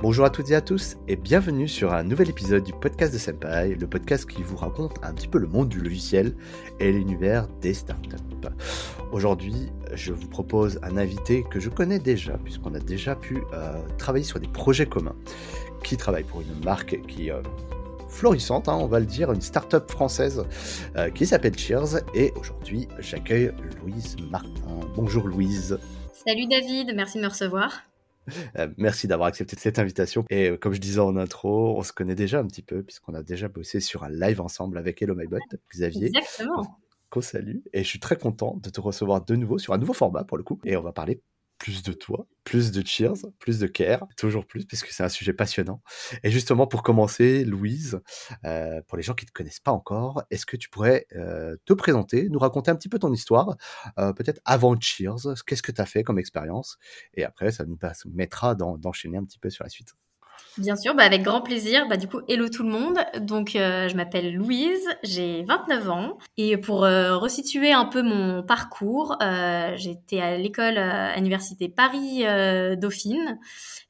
Bonjour à toutes et à tous et bienvenue sur un nouvel épisode du podcast de Senpai, le podcast qui vous raconte un petit peu le monde du logiciel et l'univers des startups. Aujourd'hui, je vous propose un invité que je connais déjà puisqu'on a déjà pu euh, travailler sur des projets communs, qui travaille pour une marque qui euh, florissante, hein, on va le dire, une start-up française euh, qui s'appelle Cheers. Et aujourd'hui, j'accueille Louise Martin. Bonjour Louise. Salut David, merci de me recevoir. Euh, merci d'avoir accepté cette invitation. Et euh, comme je disais en intro, on se connaît déjà un petit peu, puisqu'on a déjà bossé sur un live ensemble avec Hello My Bot, Xavier. Exactement. Qu'on salue. Et je suis très content de te recevoir de nouveau sur un nouveau format pour le coup. Et on va parler plus de toi, plus de cheers, plus de care, toujours plus, puisque c'est un sujet passionnant. Et justement, pour commencer, Louise, euh, pour les gens qui ne te connaissent pas encore, est-ce que tu pourrais euh, te présenter, nous raconter un petit peu ton histoire, euh, peut-être avant cheers, qu'est-ce que tu as fait comme expérience, et après, ça nous permettra d'enchaîner un petit peu sur la suite. Bien sûr, bah avec grand plaisir. Bah, du coup, hello tout le monde. Donc, euh, je m'appelle Louise, j'ai 29 ans. Et pour euh, resituer un peu mon parcours, euh, j'étais à l'école à l'université Paris-Dauphine.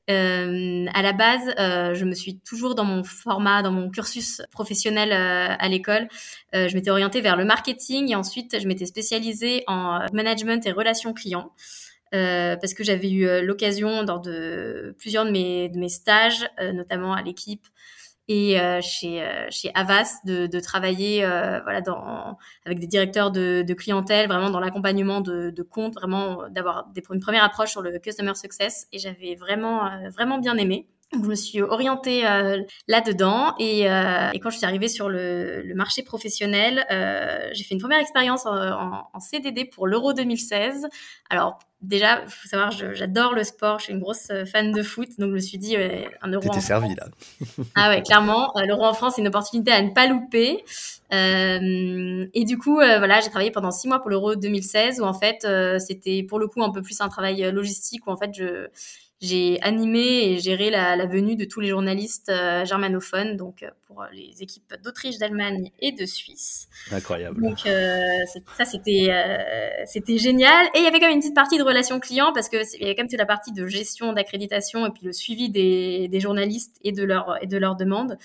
à la base, je me suis toujours dans mon format, dans mon cursus professionnel à l'école, je m'étais orientée vers le marketing et ensuite je m'étais spécialisée en management et relations clients. Euh, parce que j'avais eu euh, l'occasion dans de plusieurs de mes, de mes stages, euh, notamment à l'équipe et chez chez Avas, de, de travailler voilà dans avec des directeurs de, de clientèle, vraiment dans l'accompagnement de, de comptes, vraiment d'avoir une première approche sur le customer success et j'avais vraiment vraiment bien aimé. Donc, je me suis orientée euh, là-dedans et, euh, et, quand je suis arrivée sur le, le marché professionnel, euh, j'ai fait une première expérience en, en, en CDD pour l'Euro 2016. Alors déjà, il faut savoir, j'adore le sport, je suis une grosse fan de foot, donc je me suis dit un euro. T'étais servi là. ah ouais, clairement, l'euro en France c'est une opportunité à ne pas louper. et du coup, voilà, j'ai travaillé pendant six mois pour l'Euro 2016 où en fait c'était pour le coup un peu plus un travail logistique où en fait je j'ai animé et géré la, la, venue de tous les journalistes euh, germanophones, donc euh, pour euh, les équipes d'Autriche, d'Allemagne et de Suisse. Incroyable. Donc ça, c'était c'était génial. Et il y avait quand même une petite partie de relations clients parce que il y avait quand même toute la partie de gestion, d'accréditation et puis le suivi des, des journalistes et de leurs et de leurs demandes.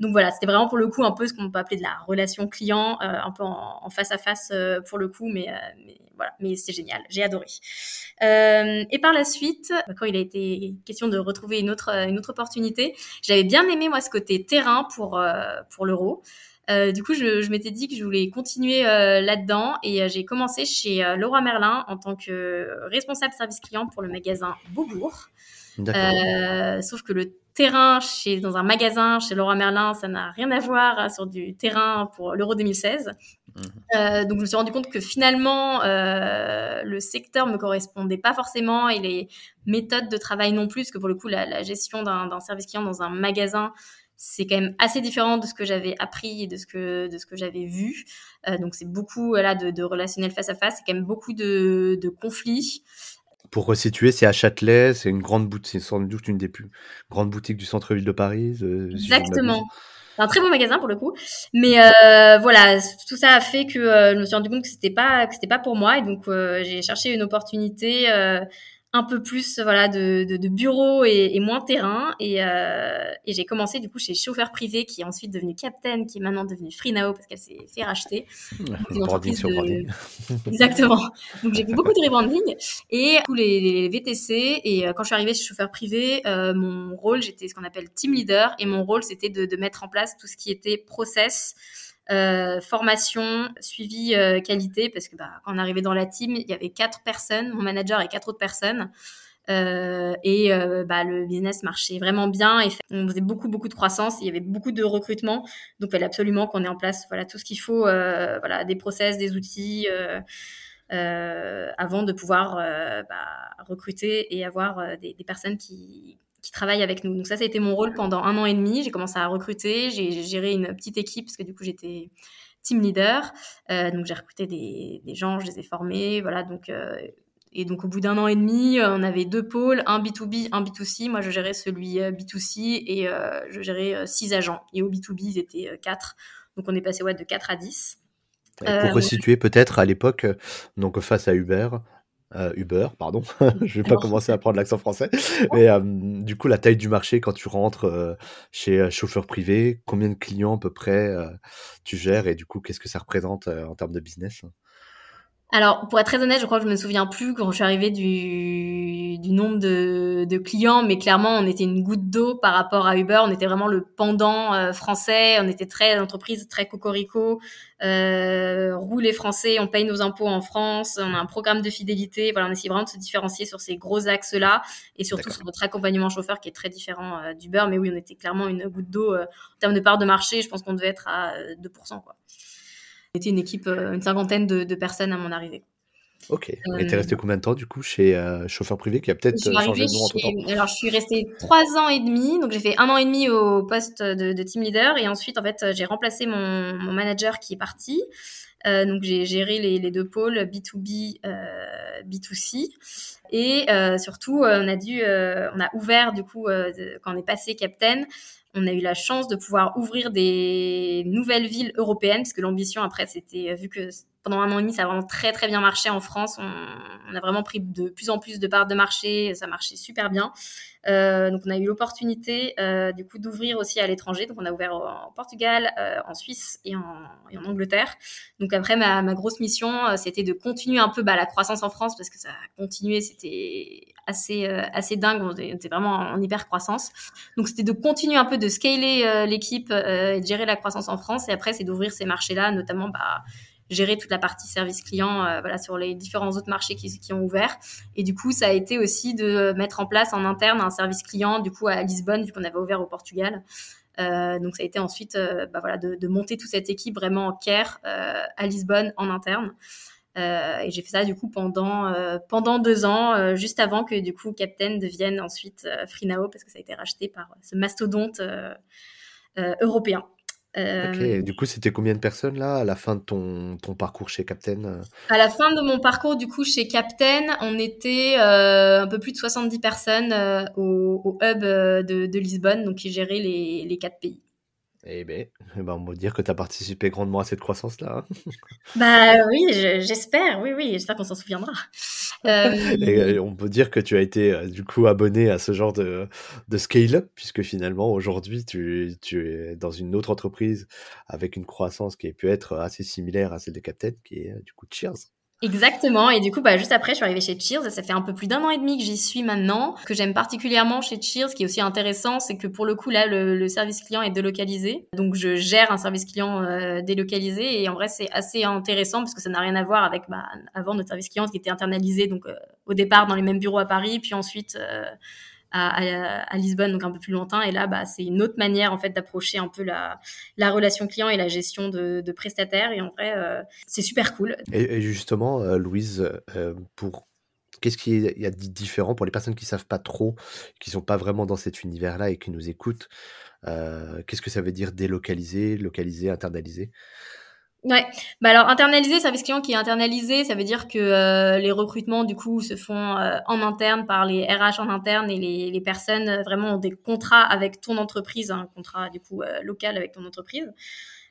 Donc voilà, c'était vraiment pour le coup un peu ce qu'on peut appeler de la relation client, euh, un peu en, face à face pour le coup, mais, euh, mais voilà, mais c'était génial, j'ai adoré. Euh, et par la suite, quand il a été question de retrouver une autre une autre opportunité, j'avais bien aimé moi ce côté terrain pour pour l'euro. Euh, du coup, je, je m'étais dit que je voulais continuer euh, là-dedans et j'ai commencé chez Laura Merlin en tant que responsable service client pour le magasin Beaubourg. Euh, sauf que le terrain chez, dans un magasin chez Laura Merlin, ça n'a rien à voir hein, sur du terrain pour l'Euro 2016. Mhm. Euh, donc je me suis rendu compte que finalement euh, le secteur me correspondait pas forcément et les méthodes de travail non plus, parce que pour le coup la, la gestion d'un service client dans un magasin c'est quand même assez différent de ce que j'avais appris et de ce que de ce que j'avais vu. Euh, donc c'est beaucoup là de, de relationnel face à face, c'est quand même beaucoup de, de conflits. Pour resituer, c'est à Châtelet, c'est une grande boutique, c'est sans doute une des plus grandes boutiques du centre-ville de Paris. Exactement. c'est un très beau magasin pour le coup, mais euh, voilà, tout ça a fait que euh, je me suis rendu compte que c'était pas que c'était pas pour moi et donc euh, j'ai cherché une opportunité un peu plus voilà de, de, de bureau et, et, moins terrain. Et, euh, et j'ai commencé du coup chez chauffeur privé qui est ensuite devenu Captain qui est maintenant devenu Freenow parce qu'elle s'est fait racheter. Branding sur branding. Exactement. Donc j'ai fait beaucoup de rebranding. Et tous les, les, VTC et euh, quand je suis arrivée chez chauffeur privé euh, mon rôle j'étais ce qu'on appelle team leader. Et mon rôle c'était de, de mettre en place tout ce qui était process euh, formation, suivi euh, qualité, parce que bah, quand on arrivait dans la team, il y avait quatre personnes, mon manager et quatre autres personnes. Euh, et bah, le business marchait vraiment bien et on faisait beaucoup beaucoup de croissance il y avait beaucoup de recrutement donc il fallait absolument qu'on ait en place voilà tout ce qu'il faut voilà des process des outils avant de pouvoir bah, recruter et avoir des personnes qui qui travaillent avec nous. Donc ça, ça a été mon rôle pendant un an et demi. J'ai commencé à recruter, j'ai géré une petite équipe parce que du coup j'étais team leader. Euh, donc j'ai recruté des, des, gens, je les ai formés, voilà. Donc euh, et donc au bout d'un an et demi, on avait deux pôles, un B2B, un B2C. Moi, je gérais celui euh, B2C et euh, je gérais six agents. Et au B2B, ils étaient quatre. Donc on est passé ouais, de 4 à 10. pour resituer peut-être à l'époque, donc face à Uber, euh, Uber, pardon, je vais pas commencer à prendre l'accent français, mais du coup la taille du marché quand tu rentres chez chauffeur privé, combien de clients à peu près tu gères et du coup qu'est-ce que ça représente en termes de business? Alors, pour être très honnête, je crois que je me souviens plus quand je suis arrivée du, du nombre de, de, clients, mais clairement, on était une goutte d'eau par rapport à Uber. On était vraiment le pendant euh, français. On était très entreprise, très cocorico. Euh, roulez français, on paye nos impôts en France. On a un programme de fidélité. Voilà, on essaie vraiment de se différencier sur ces gros axes-là et surtout sur notre accompagnement chauffeur qui est très différent euh, d'Uber. Mais oui, on était clairement une goutte d'eau euh, en termes de part de marché. Je pense qu'on devait être à 2%, quoi. On était une équipe, euh, une cinquantaine de, personnes à mon arrivée. Ok. Et t'es resté combien de temps du coup chez euh, chauffeur privé qui a peut-être euh, changé de nom entre temps? Alors je suis restée trois ans et demi, donc j'ai fait un an et demi au poste de, team leader et ensuite en fait j'ai remplacé mon, manager qui est parti. donc j'ai géré les, deux pôles B2B, B2C et surtout on a dû, on a ouvert du coup quand on est passé Captain, on a eu la chance de pouvoir ouvrir des nouvelles villes européennes, parce que l'ambition après, c'était vu que pendant un an et demi, ça a vraiment très très bien marché en France. On, a vraiment pris de plus en plus de parts de marché, ça marchait super bien. Euh, donc on a eu l'opportunité euh, du coup d'ouvrir aussi à l'étranger. Donc on a ouvert en Portugal, euh, en Suisse et en, en, Angleterre. Donc après ma, ma grosse mission, c'était de continuer un peu bah, la croissance en France parce que ça a continué, c'était assez assez dingue. On était vraiment en hyper croissance. Donc c'était de continuer un peu de scaler l'équipe et de gérer la croissance en France. Et après c'est d'ouvrir ces marchés-là, notamment bah gérer toute la partie service client euh, voilà sur les différents autres marchés qui, qui, ont ouvert. Et du coup ça a été aussi de mettre en place en interne un service client du coup à Lisbonne vu qu'on avait ouvert au Portugal. Euh, donc ça a été ensuite euh, bah, voilà de, monter toute cette équipe vraiment en care à Lisbonne en interne. Et j'ai fait ça du coup pendant pendant deux ans juste avant que du coup Captain devienne ensuite Freenao parce que ça a été racheté par ce mastodonte européen Ok, du coup, c'était combien de personnes là à la fin de ton, ton parcours chez Captain euh? À la fin de mon parcours, du coup, chez Captain, on était euh, un peu plus de 70 personnes euh, au, au, hub de, de, Lisbonne, donc qui gérait les, les quatre pays. Eh ben, eh ben, on peut dire que tu as participé grandement à cette croissance-là. Hein. bah oui, j'espère, oui, oui, j'espère qu'on s'en souviendra. Euh, Et on peut dire que tu as été euh, du coup abonné à ce genre de, de scale-up, puisque finalement aujourd'hui tu, tu, es dans une autre entreprise avec une croissance qui a pu être assez similaire à celle de Captain, qui est du coup Cheers. Exactement. Et du coup, bah, juste après, je suis arrivée chez Cheers. Ça fait un peu plus d'un an et demi que j'y suis maintenant. Ce que j'aime particulièrement chez Cheers, ce qui est aussi intéressant, c'est que pour le coup, là, le, service client est délocalisé. Donc, je gère un service client euh, délocalisé. Et en vrai, c'est assez intéressant parce que ça n'a rien à voir avec bah, avant notre service client qui était internalisé. Donc, euh, au départ, dans les mêmes bureaux à Paris, puis ensuite euh, à, Lisbonne, donc un peu plus lointain. Et là, bah, c'est une autre manière en fait d'approcher un peu la, la, relation client et la gestion de, de prestataires. Et en vrai, euh, c'est super cool. Et, justement, euh, Louise, euh, pour qu'est-ce qu'il y a de différent pour les personnes qui savent pas trop, qui sont pas vraiment dans cet univers-là et qui nous écoutent Qu'est-ce que ça veut dire délocaliser, localiser, internaliser? Ouais. Bah alors internaliser, service client qui est internalisé, ça veut dire que euh, les recrutements du coup se font euh, en interne par les RH en interne et les, les personnes euh, vraiment ont des contrats avec ton entreprise, un contrat du coup local avec ton entreprise.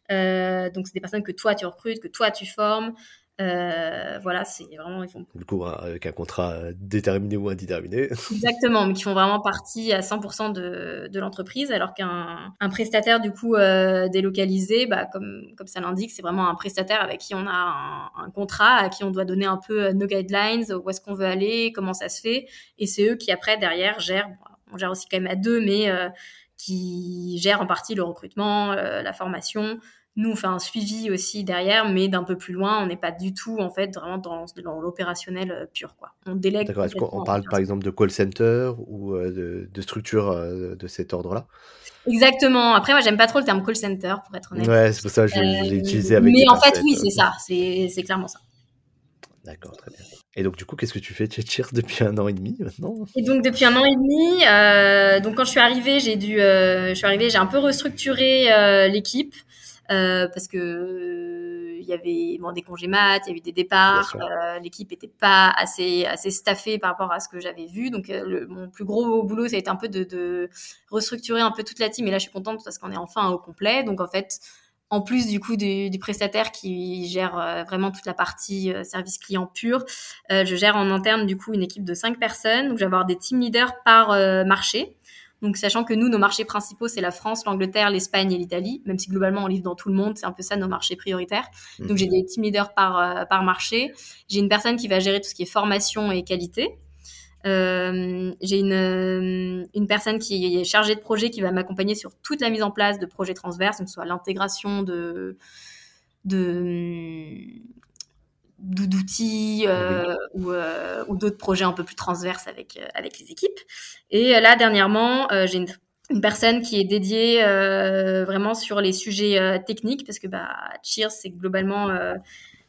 donc c'est des personnes que toi tu recrutes, que toi tu formes. Euh, voilà, c'est vraiment ils font. Du coup, avec un contrat déterminé ou indéterminé. Exactement, mais qui font vraiment partie à 100% de, de l'entreprise, alors qu'un un prestataire du coup euh, délocalisé, bah, comme comme ça l'indique, c'est vraiment un prestataire avec qui on a un, un, contrat, à qui on doit donner un peu euh, nos guidelines, où est-ce qu'on veut aller, comment ça se fait, et c'est eux qui après derrière gèrent. on gère aussi quand même à deux, mais euh, qui gèrent en partie le recrutement, la formation, nous, on fait un suivi aussi derrière, mais d'un peu plus loin. On n'est pas du tout, en fait, vraiment dans, l'opérationnel euh, pur. Quoi. On délègue. D'accord. Est-ce qu'on parle, par exemple, de call center ou euh, de, de structures euh, de cet ordre-là? Exactement. Après, moi, j'aime pas trop le terme call center, pour être honnête. Ouais, c'est pour ça que je, l'ai utilisé avec. Mais en fait, oui, c'est ça. C'est clairement ça. D'accord, très bien. Et donc, du coup, qu'est-ce que tu fais? Cheers depuis un an et demi maintenant? Et donc, depuis un an et demi, euh, donc quand je suis arrivée, j'ai dû, euh, je suis arrivée, j'ai un peu restructuré l'équipe. Euh, parce que il y avait bon, des congés maths, il y avait des départs, euh, l'équipe était pas assez assez staffée par rapport à ce que j'avais vu. Donc euh, le, mon plus gros boulot, ça a été un peu de, de, restructurer un peu toute la team. Et là, je suis contente parce qu'on est enfin au complet. Donc en fait, en plus du coup du, prestataire qui gère euh, vraiment toute la partie euh, service client pur, euh, je gère en interne du coup une équipe de cinq personnes. Donc je vais avoir des team leaders par marché. Donc sachant que nous, nos marchés principaux, c'est la France, l'Angleterre, l'Espagne et l'Italie, même si globalement on livre dans tout le monde, c'est un peu ça nos marchés prioritaires. Donc j'ai mhm. des team leaders par, par marché. J'ai une personne qui va gérer tout ce qui est formation et qualité. Euh, j'ai une, euh, une personne qui est chargée de projet qui va m'accompagner sur toute la mise en place de projets transverses, donc soit l'intégration de, de d'outils euh, ou, euh, ou d'autres projets un peu plus transverses avec avec les équipes. Et là dernièrement, j'ai une, une, personne qui est dédiée vraiment sur les sujets techniques parce que bah Cheers c'est globalement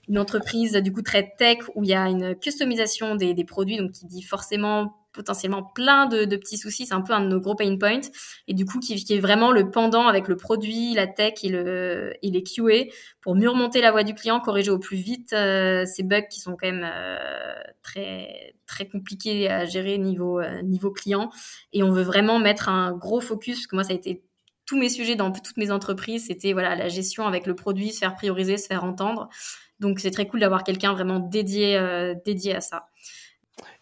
une entreprise du coup très tech où il y a une customisation des, des produits, donc qui dit forcément potentiellement plein de, petits soucis. C'est un peu un de nos gros pain points. Et du coup, qui, est vraiment le pendant avec le produit, la tech et, le, les QA pour mieux remonter la voie du client, corriger au plus vite euh, ces bugs qui sont quand même euh, très très compliqués à gérer niveau euh, niveau client. Et on veut vraiment mettre un gros focus parce que moi, ça a été tous mes sujets dans toutes mes entreprises, c'était voilà la gestion avec le produit, se faire prioriser, se faire entendre. Donc c'est très cool d'avoir quelqu'un vraiment dédié, dédié à ça.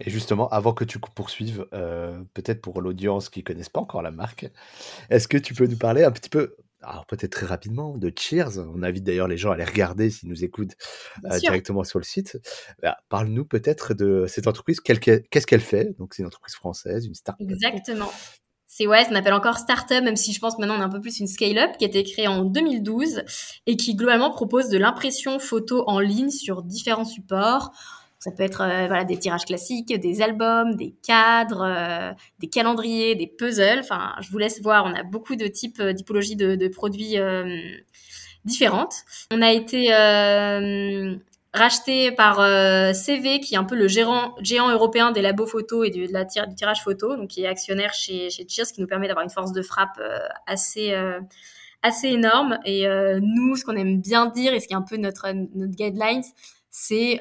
Et justement, avant que tu poursuives, euh, peut-être pour l'audience qui ne connaisse pas encore la marque, est-ce que tu peux nous parler un petit peu, alors peut-être très rapidement, de Cheers? On invite d'ailleurs les gens à aller regarder s'ils nous écoutent euh, directement sur le site. Bah, parle-nous peut-être de cette entreprise, qu'est-ce qu'elle fait? Donc c'est une entreprise française, une start-up. Exactement. C'est ouais, on appelle encore startup, même si je pense que maintenant on est un peu plus une scale-up, qui a été créée en 2012 et qui globalement propose de l'impression photo en ligne sur différents supports. Ça peut être euh, voilà des tirages classiques, des albums, des cadres, euh, des calendriers, des puzzles. Enfin, je vous laisse voir. On a beaucoup de types, euh, typologies de, de produits différentes. On a été racheté par euh, CV, qui est un peu le gérant, géant européen des labos photo et de, la du tirage photo, donc qui est actionnaire chez, chez Cheers, qui nous permet d'avoir une force de frappe euh, assez euh, assez énorme. Et nous, ce qu'on aime bien dire et ce qui est un peu notre notre guidelines, c'est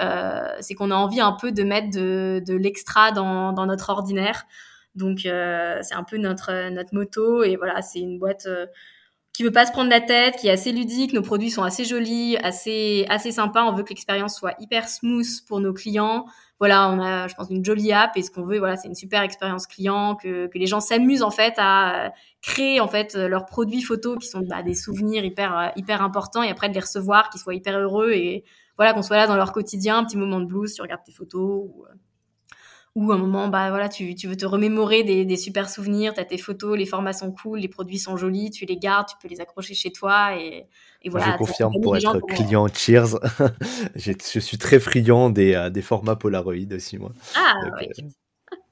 c'est qu'on a envie un peu de mettre de, de l'extra dans, dans notre ordinaire. Donc c'est un peu notre notre moto et voilà, c'est une boîte qui veut pas se prendre la tête, qui est assez ludique. Nos produits sont assez jolis, assez assez sympas. On veut que l'expérience soit hyper smooth pour nos clients. Voilà, on a, je pense, une jolie app et ce qu'on veut, voilà, c'est une super expérience client, que, que les gens s'amusent en fait à créer en fait leurs produits photos qui sont bah, des souvenirs hyper hyper importants et après de les recevoir, qu'ils soient hyper heureux et voilà qu'on soit là dans leur quotidien, un petit moment de blues, tu regardes tes photos. Ou, euh, ou un moment, bah voilà, tu, tu veux te remémorer des, des super souvenirs, tu as tes photos, les formats sont cool, les produits sont jolis, tu les gardes, tu peux les accrocher chez toi et, et voilà. je confirme pour être client Cheers, je suis très friand des, euh, des formats Polaroid aussi moi. Ah, ouais. Euh,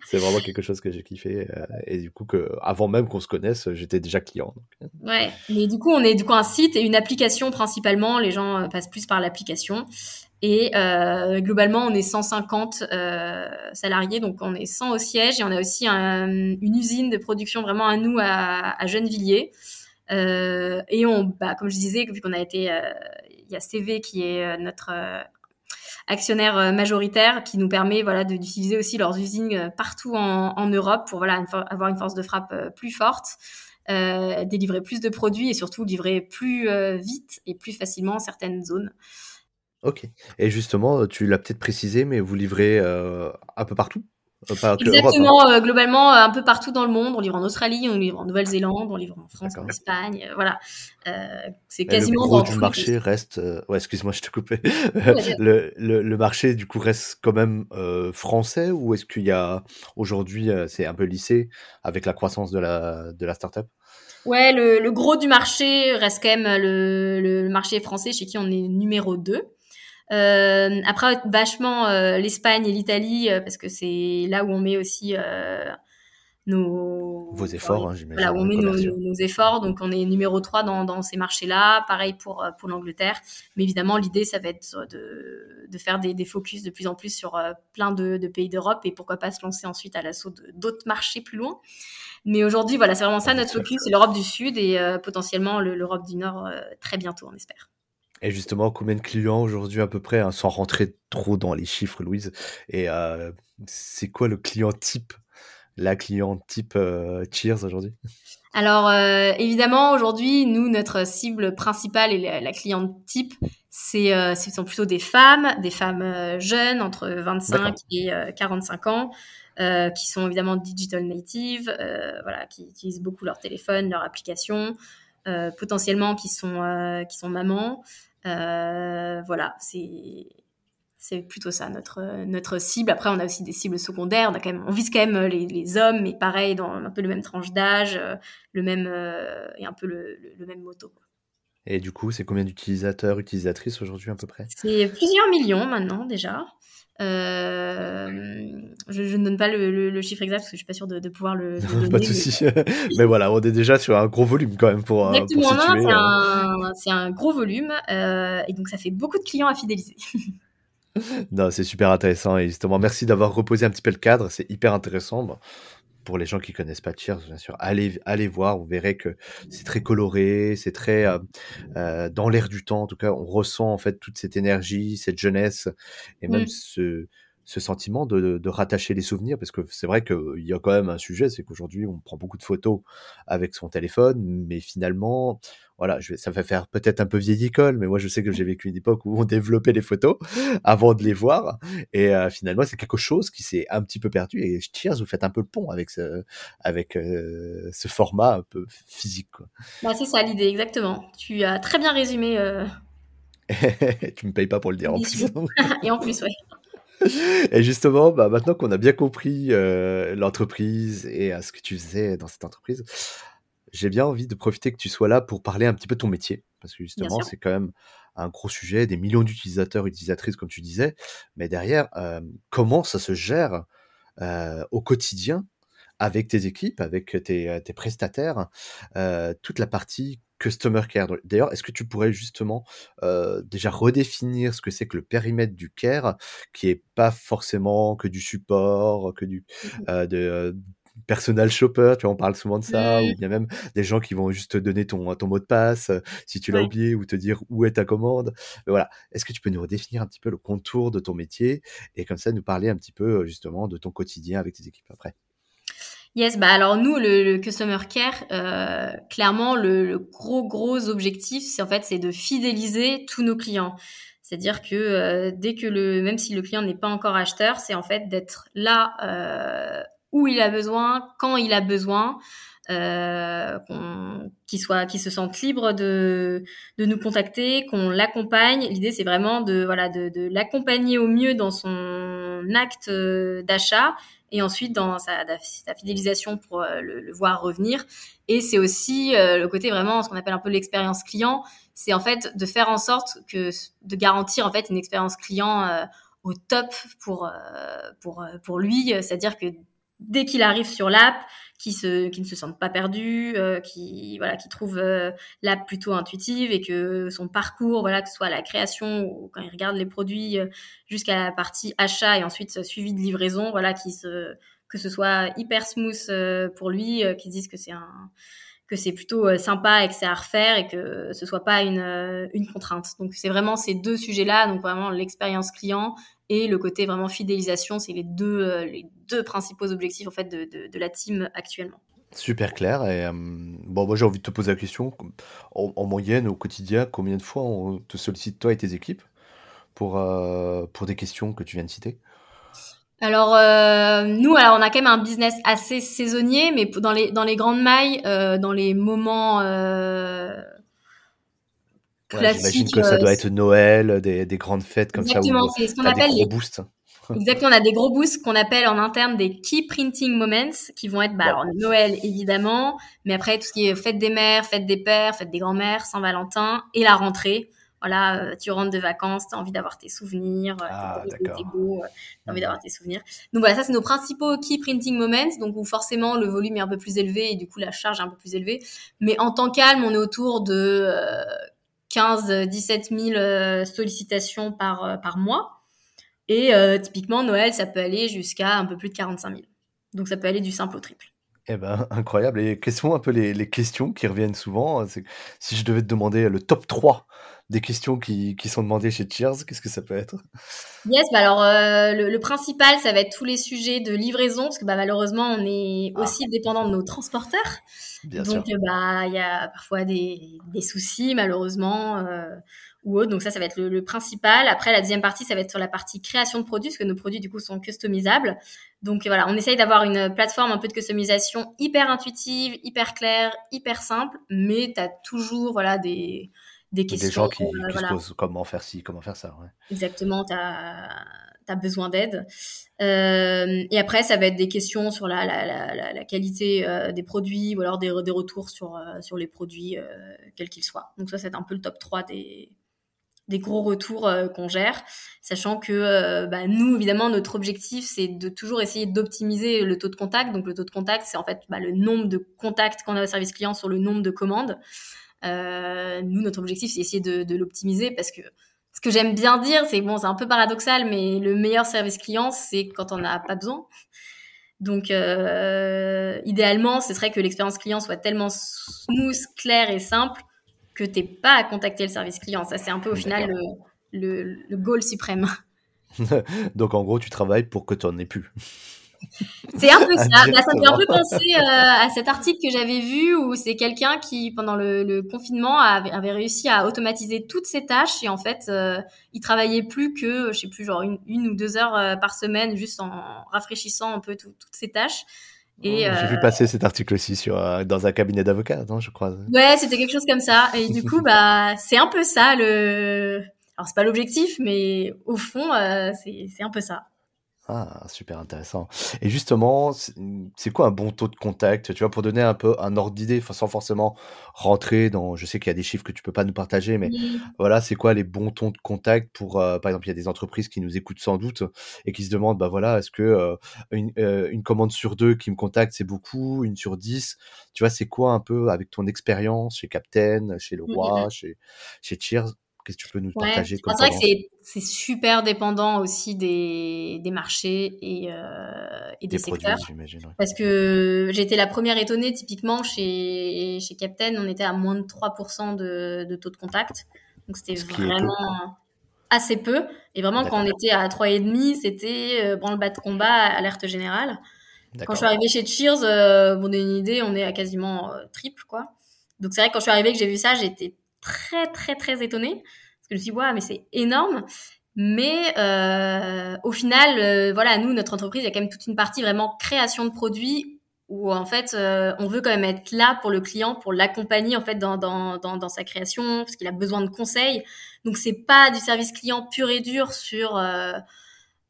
c'est vraiment quelque chose que j'ai kiffé euh, et du coup que avant même qu'on se connaisse, j'étais déjà client. Ouais, mais du coup on est du coup un site et une application principalement. Les gens passent plus par l'application et euh, globalement, on est 150 euh, salariés, donc on est 100 au siège et on a aussi une usine de production vraiment à nous à, à Gennevilliers. Euh, et on, bah, comme je disais, vu qu'on a été, euh, il y a CV qui est euh, notre actionnaire majoritaire, qui nous permet voilà d'utiliser aussi leurs usines partout en, Europe pour voilà avoir une force de frappe plus forte. délivrer plus de produits et surtout livrer plus vite et plus facilement certaines zones. OK et justement, tu l'as peut-être précisé, mais vous livrez, euh, un peu partout? Euh, hein? Exactement, euh, globalement, un peu partout dans le monde. On livre en Australie, on livre en Nouvelle-Zélande, on livre en France, en Espagne, voilà. c'est quasiment le gros du marché reste, ouais, excuse-moi, je te coupais. Le le le marché, du coup, reste quand même, français ou est-ce qu'il y a aujourd'hui, c'est un peu lissé avec la croissance de la de la start-up? Ouais, le le gros du marché reste quand même le le marché français chez qui on est numéro 2. Euh, après, vachement euh, l'Espagne et l'Italie, euh, parce que c'est là où on met aussi euh, nos... Vos efforts, hein, j'imagine. Là où on met nos, nos, efforts. Donc, on est numéro 3 dans, dans ces marchés-là. Pareil pour, pour l'Angleterre. Mais évidemment, l'idée, ça va être de, de faire des, des, focus de plus en plus sur plein de, de pays d'Europe et pourquoi pas se lancer ensuite à l'assaut d'autres marchés plus loin. Mais aujourd'hui, voilà, c'est vraiment ça notre focus, c'est l'Europe du Sud et potentiellement l'Europe du Nord très bientôt, on espère. Et justement, combien de clients aujourd'hui à peu près, hein, sans rentrer trop dans les chiffres, Louise Et euh, c'est quoi le client type, la client type euh, Cheers aujourd'hui? Alors euh, évidemment aujourd'hui nous notre cible principale et la, cliente type c'est euh, ce sont plutôt des femmes, des femmes jeunes entre 25 et 45 ans qui sont évidemment digital native, voilà qui utilisent beaucoup leur téléphone, leur application, potentiellement qui sont qui sont mamans, voilà c'est c'est plutôt ça notre notre cible. Après, on a aussi des cibles secondaires. On a quand même, on vise quand même les, les hommes, mais pareil dans un peu le même tranche d'âge, euh, le même euh, et un peu le, le, même moto. Et du coup, c'est combien d'utilisateurs, utilisatrices aujourd'hui à peu près? C'est plusieurs millions maintenant déjà. Euh, je, je, ne donne pas le, le, chiffre exact parce que je suis pas sûre de, de pouvoir le, donner. pas de souci. Mais... voilà, on est déjà sur un gros volume quand même pour. Exactement, c'est un, un, gros volume et donc ça fait beaucoup de clients à fidéliser. non, c'est super intéressant et justement, merci d'avoir reposé un petit peu le cadre. C'est hyper intéressant. Pour les gens qui connaissent pas Cheers, bien sûr, allez, allez voir. Vous verrez que c'est très coloré, c'est très euh, euh, dans l'air du temps. En tout cas, on ressent en fait toute cette énergie, cette jeunesse et même ce, ce sentiment de, de, rattacher les souvenirs, parce que c'est vrai qu'il y a quand même un sujet, c'est qu'aujourd'hui on prend beaucoup de photos avec son téléphone, mais finalement, voilà, je vais, ça va faire peut-être un peu vieille école, mais moi je sais que j'ai vécu une époque où on développait les photos avant de les voir, et euh, finalement c'est quelque chose qui s'est un petit peu perdu. Et Cheers, vous faites un peu le pont avec ce, avec euh, ce format un peu physique. Quoi. Bah, c'est ça l'idée, exactement. Tu as très bien résumé. Euh... tu me payes pas pour le dire en plus. et en plus, ouais. Et justement, bah, maintenant qu'on a bien compris euh, l'entreprise et ce que tu faisais dans cette entreprise, j'ai bien envie de profiter que tu sois là pour parler un petit peu de ton métier. Parce que justement, c'est quand même un gros sujet, des millions d'utilisateurs, utilisatrices, comme tu disais. Mais derrière, euh, comment ça se gère euh, au quotidien avec tes équipes, avec tes, tes prestataires, toute la partie Customer Care? D'ailleurs, est-ce que tu pourrais justement euh, déjà redéfinir ce que c'est que le périmètre du care, qui est pas forcément que du support, que du mmh euh, de personal shopper, tu vois, on parle souvent de ça, ou bien même des gens qui vont juste te donner ton, ton mot de passe si tu l'as oublié, ou te dire où est ta commande. Mais voilà, est-ce que tu peux nous redéfinir un petit peu le contour de ton métier et comme ça nous parler un petit peu justement de ton quotidien avec tes équipes après? Yes, bah alors nous, le, customer care, euh, clairement, le, gros gros objectif, c'est en fait, c'est de fidéliser tous nos clients. C'est-à-dire que euh, dès que le, même si le client n'est pas encore acheteur, c'est en fait d'être là euh, où il a besoin, quand il a besoin, euh, qu'il soit, qu'il se sente libre de de nous contacter, qu'on l'accompagne. L'idée, c'est vraiment de voilà de, l'accompagner au mieux dans son acte euh, d'achat et ensuite dans sa, sa fidélisation pour euh, le, voir revenir. Et c'est aussi le côté vraiment ce qu'on appelle un peu l'expérience client, c'est en fait de faire en sorte que de garantir en fait une expérience client au top pour pour pour lui, c'est-à-dire que dès qu'il arrive sur l'app, qui se qui ne se sentent pas perdus, euh, qui voilà qui trouvent euh, l'app plutôt intuitive et que son parcours voilà que ce soit la création ou quand il regarde les produits euh, jusqu'à la partie achat et ensuite suivi de livraison voilà qui se que ce soit hyper smooth pour lui, qui disent que c'est un que c'est plutôt sympa et que c'est à refaire et que ce soit pas une, une contrainte. Donc c'est vraiment ces deux sujets-là, donc vraiment l'expérience client et le côté vraiment fidélisation, c'est les deux, euh, les deux principaux objectifs en fait de, de, de la team actuellement. Super clair. Et euh, bon, moi j'ai envie de te poser la question. En, moyenne, au quotidien, combien de fois on te sollicite toi et tes équipes pour, euh, pour des questions que tu viens de citer? Alors nous, alors on a quand même un business assez saisonnier, mais dans les dans les grandes mailles, dans les moments J'imagine que ça doit être Noël, des, des grandes fêtes comme ça. Exactement, c'est ce qu'on appelle des gros boosts. Exactement, on a des gros boosts qu'on appelle en interne des key printing moments, qui vont être bah, alors, Noël évidemment, mais après tout ce qui est fête des mères, fête des pères, fête des grands-mères, Saint-Valentin et la rentrée. Voilà, euh, tu rentres de vacances, tu as envie d'avoir tes souvenirs, euh, ah, tu as envie d'avoir tes souvenirs. Donc voilà, ça c'est nos principaux key printing moments, donc où forcément le volume est un peu plus élevé et du coup la charge est un peu plus élevée. Mais en temps calme, on est autour de euh, 15 17 000 sollicitations par, euh, par mois. Et euh, typiquement, Noël, ça peut aller jusqu'à un peu plus de 45 000. Donc ça peut aller du simple au triple. Eh ben, incroyable. Et quelles sont un peu les, les questions qui reviennent souvent? Si je devais te demander le top 3 des questions qui, qui sont demandées chez Cheers, qu'est-ce que ça peut être? Yes, bah alors euh, le, le principal, ça va être tous les sujets de livraison, parce que bah, malheureusement, on est Ah, aussi dépendant de nos transporteurs. bien Donc, sûr. bah, il y a parfois des, des soucis, malheureusement, euh, ou autre. Donc, ça, ça va être le, le principal. Après, la deuxième partie, ça va être sur la partie création de produits, parce que nos produits, du coup, sont customisables. Donc, voilà, on essaye d'avoir une plateforme un peu de customisation hyper intuitive, hyper claire, hyper simple, mais tu as toujours, voilà, des, des Des questions. gens qui, euh, qui se posent comment faire ci, comment faire ça. Ouais. exactement, tu as, besoin d'aide. Euh, et après, ça va être des questions sur la, la, la, la- la qualité euh, des produits ou alors des, des retours sur, sur les produits, quels qu'ils soient. Donc ça, c'est un peu le top 3 des, des gros retours euh, qu'on gère, sachant que euh, bah, nous, évidemment, notre objectif, c'est de toujours essayer d'optimiser le taux de contact. Donc le taux de contact, c'est en fait bah, le nombre de contacts qu'on a au service client sur le nombre de commandes. Euh, nous, notre objectif, c'est essayer de, de l'optimiser parce que ce que j'aime bien dire, c'est bon, c'est un peu paradoxal, mais le meilleur service client, c'est quand on n'a pas besoin. Donc, euh, idéalement, ce serait que l'expérience client soit tellement smooth, claire et simple que t'aies pas à contacter le service client. Ça, c'est un peu au final le, le goal suprême. Donc en gros, tu travailles pour que tu n'en aies plus. C'est un peu ça. Bah, ça me fait un peu penser euh, à cet article que j'avais vu où c'est quelqu'un qui, pendant le, le confinement, avait, avait réussi à automatiser toutes ses tâches et en fait, euh, il travaillait plus que, je sais plus, genre une, une ou deux heures euh, par semaine, juste en rafraîchissant un peu tout- toutes ses tâches. Et Oh, J'ai vu passer cet article aussi sur, euh, dans un cabinet d'avocats, non, je crois. ouais, c'était quelque chose comme ça. Et du coup, bah, c'est un peu ça le. Alors c'est pas l'objectif, mais au fond, euh, c'est c'est un peu ça. Ah, super intéressant. Et justement, c'est c'est quoi un bon taux de contact? Tu vois, pour donner un peu un ordre d'idée, enfin, sans forcément rentrer dans, je sais qu'il y a des chiffres que tu peux pas nous partager, mais voilà, c'est quoi les bons tons de contact pour, euh, par exemple, il y a des entreprises qui nous écoutent sans doute et qui se demandent, bah voilà, est-ce que euh, une, euh, une commande sur deux qui me contacte, c'est beaucoup, une sur dix, tu vois, c'est quoi un peu avec ton expérience chez Captain, chez Leroy, chez, chez Cheers, qu'est-ce que tu peux nous partager comme c'est vrai que c'est super dépendant aussi des, des marchés et, euh, et des Des produits, secteurs. ouais. Parce que été la première étonnée, typiquement chez, chez Captain, on était à moins de 3% de, de taux de contact. Donc c'était vraiment assez peu. Et vraiment, quand on était à 3,5, c'était euh, branle-bas de combat, alerte générale. Quand je suis arrivée chez Cheers, euh, pour donner une idée, on est à quasiment euh, triple, quoi. Donc c'est vrai que quand je suis arrivée que j'ai vu ça, j'étais très très très étonnée parce que je me suis dit waouh mais c'est énorme. Mais euh, au final, euh, voilà, nous notre entreprise, il y a quand même toute une partie vraiment création de produits où en fait euh, on veut quand même être là pour le client, pour l'accompagner en fait dans, dans, dans, dans sa création parce qu'il a besoin de conseils. Donc c'est pas du service client pur et dur sur euh,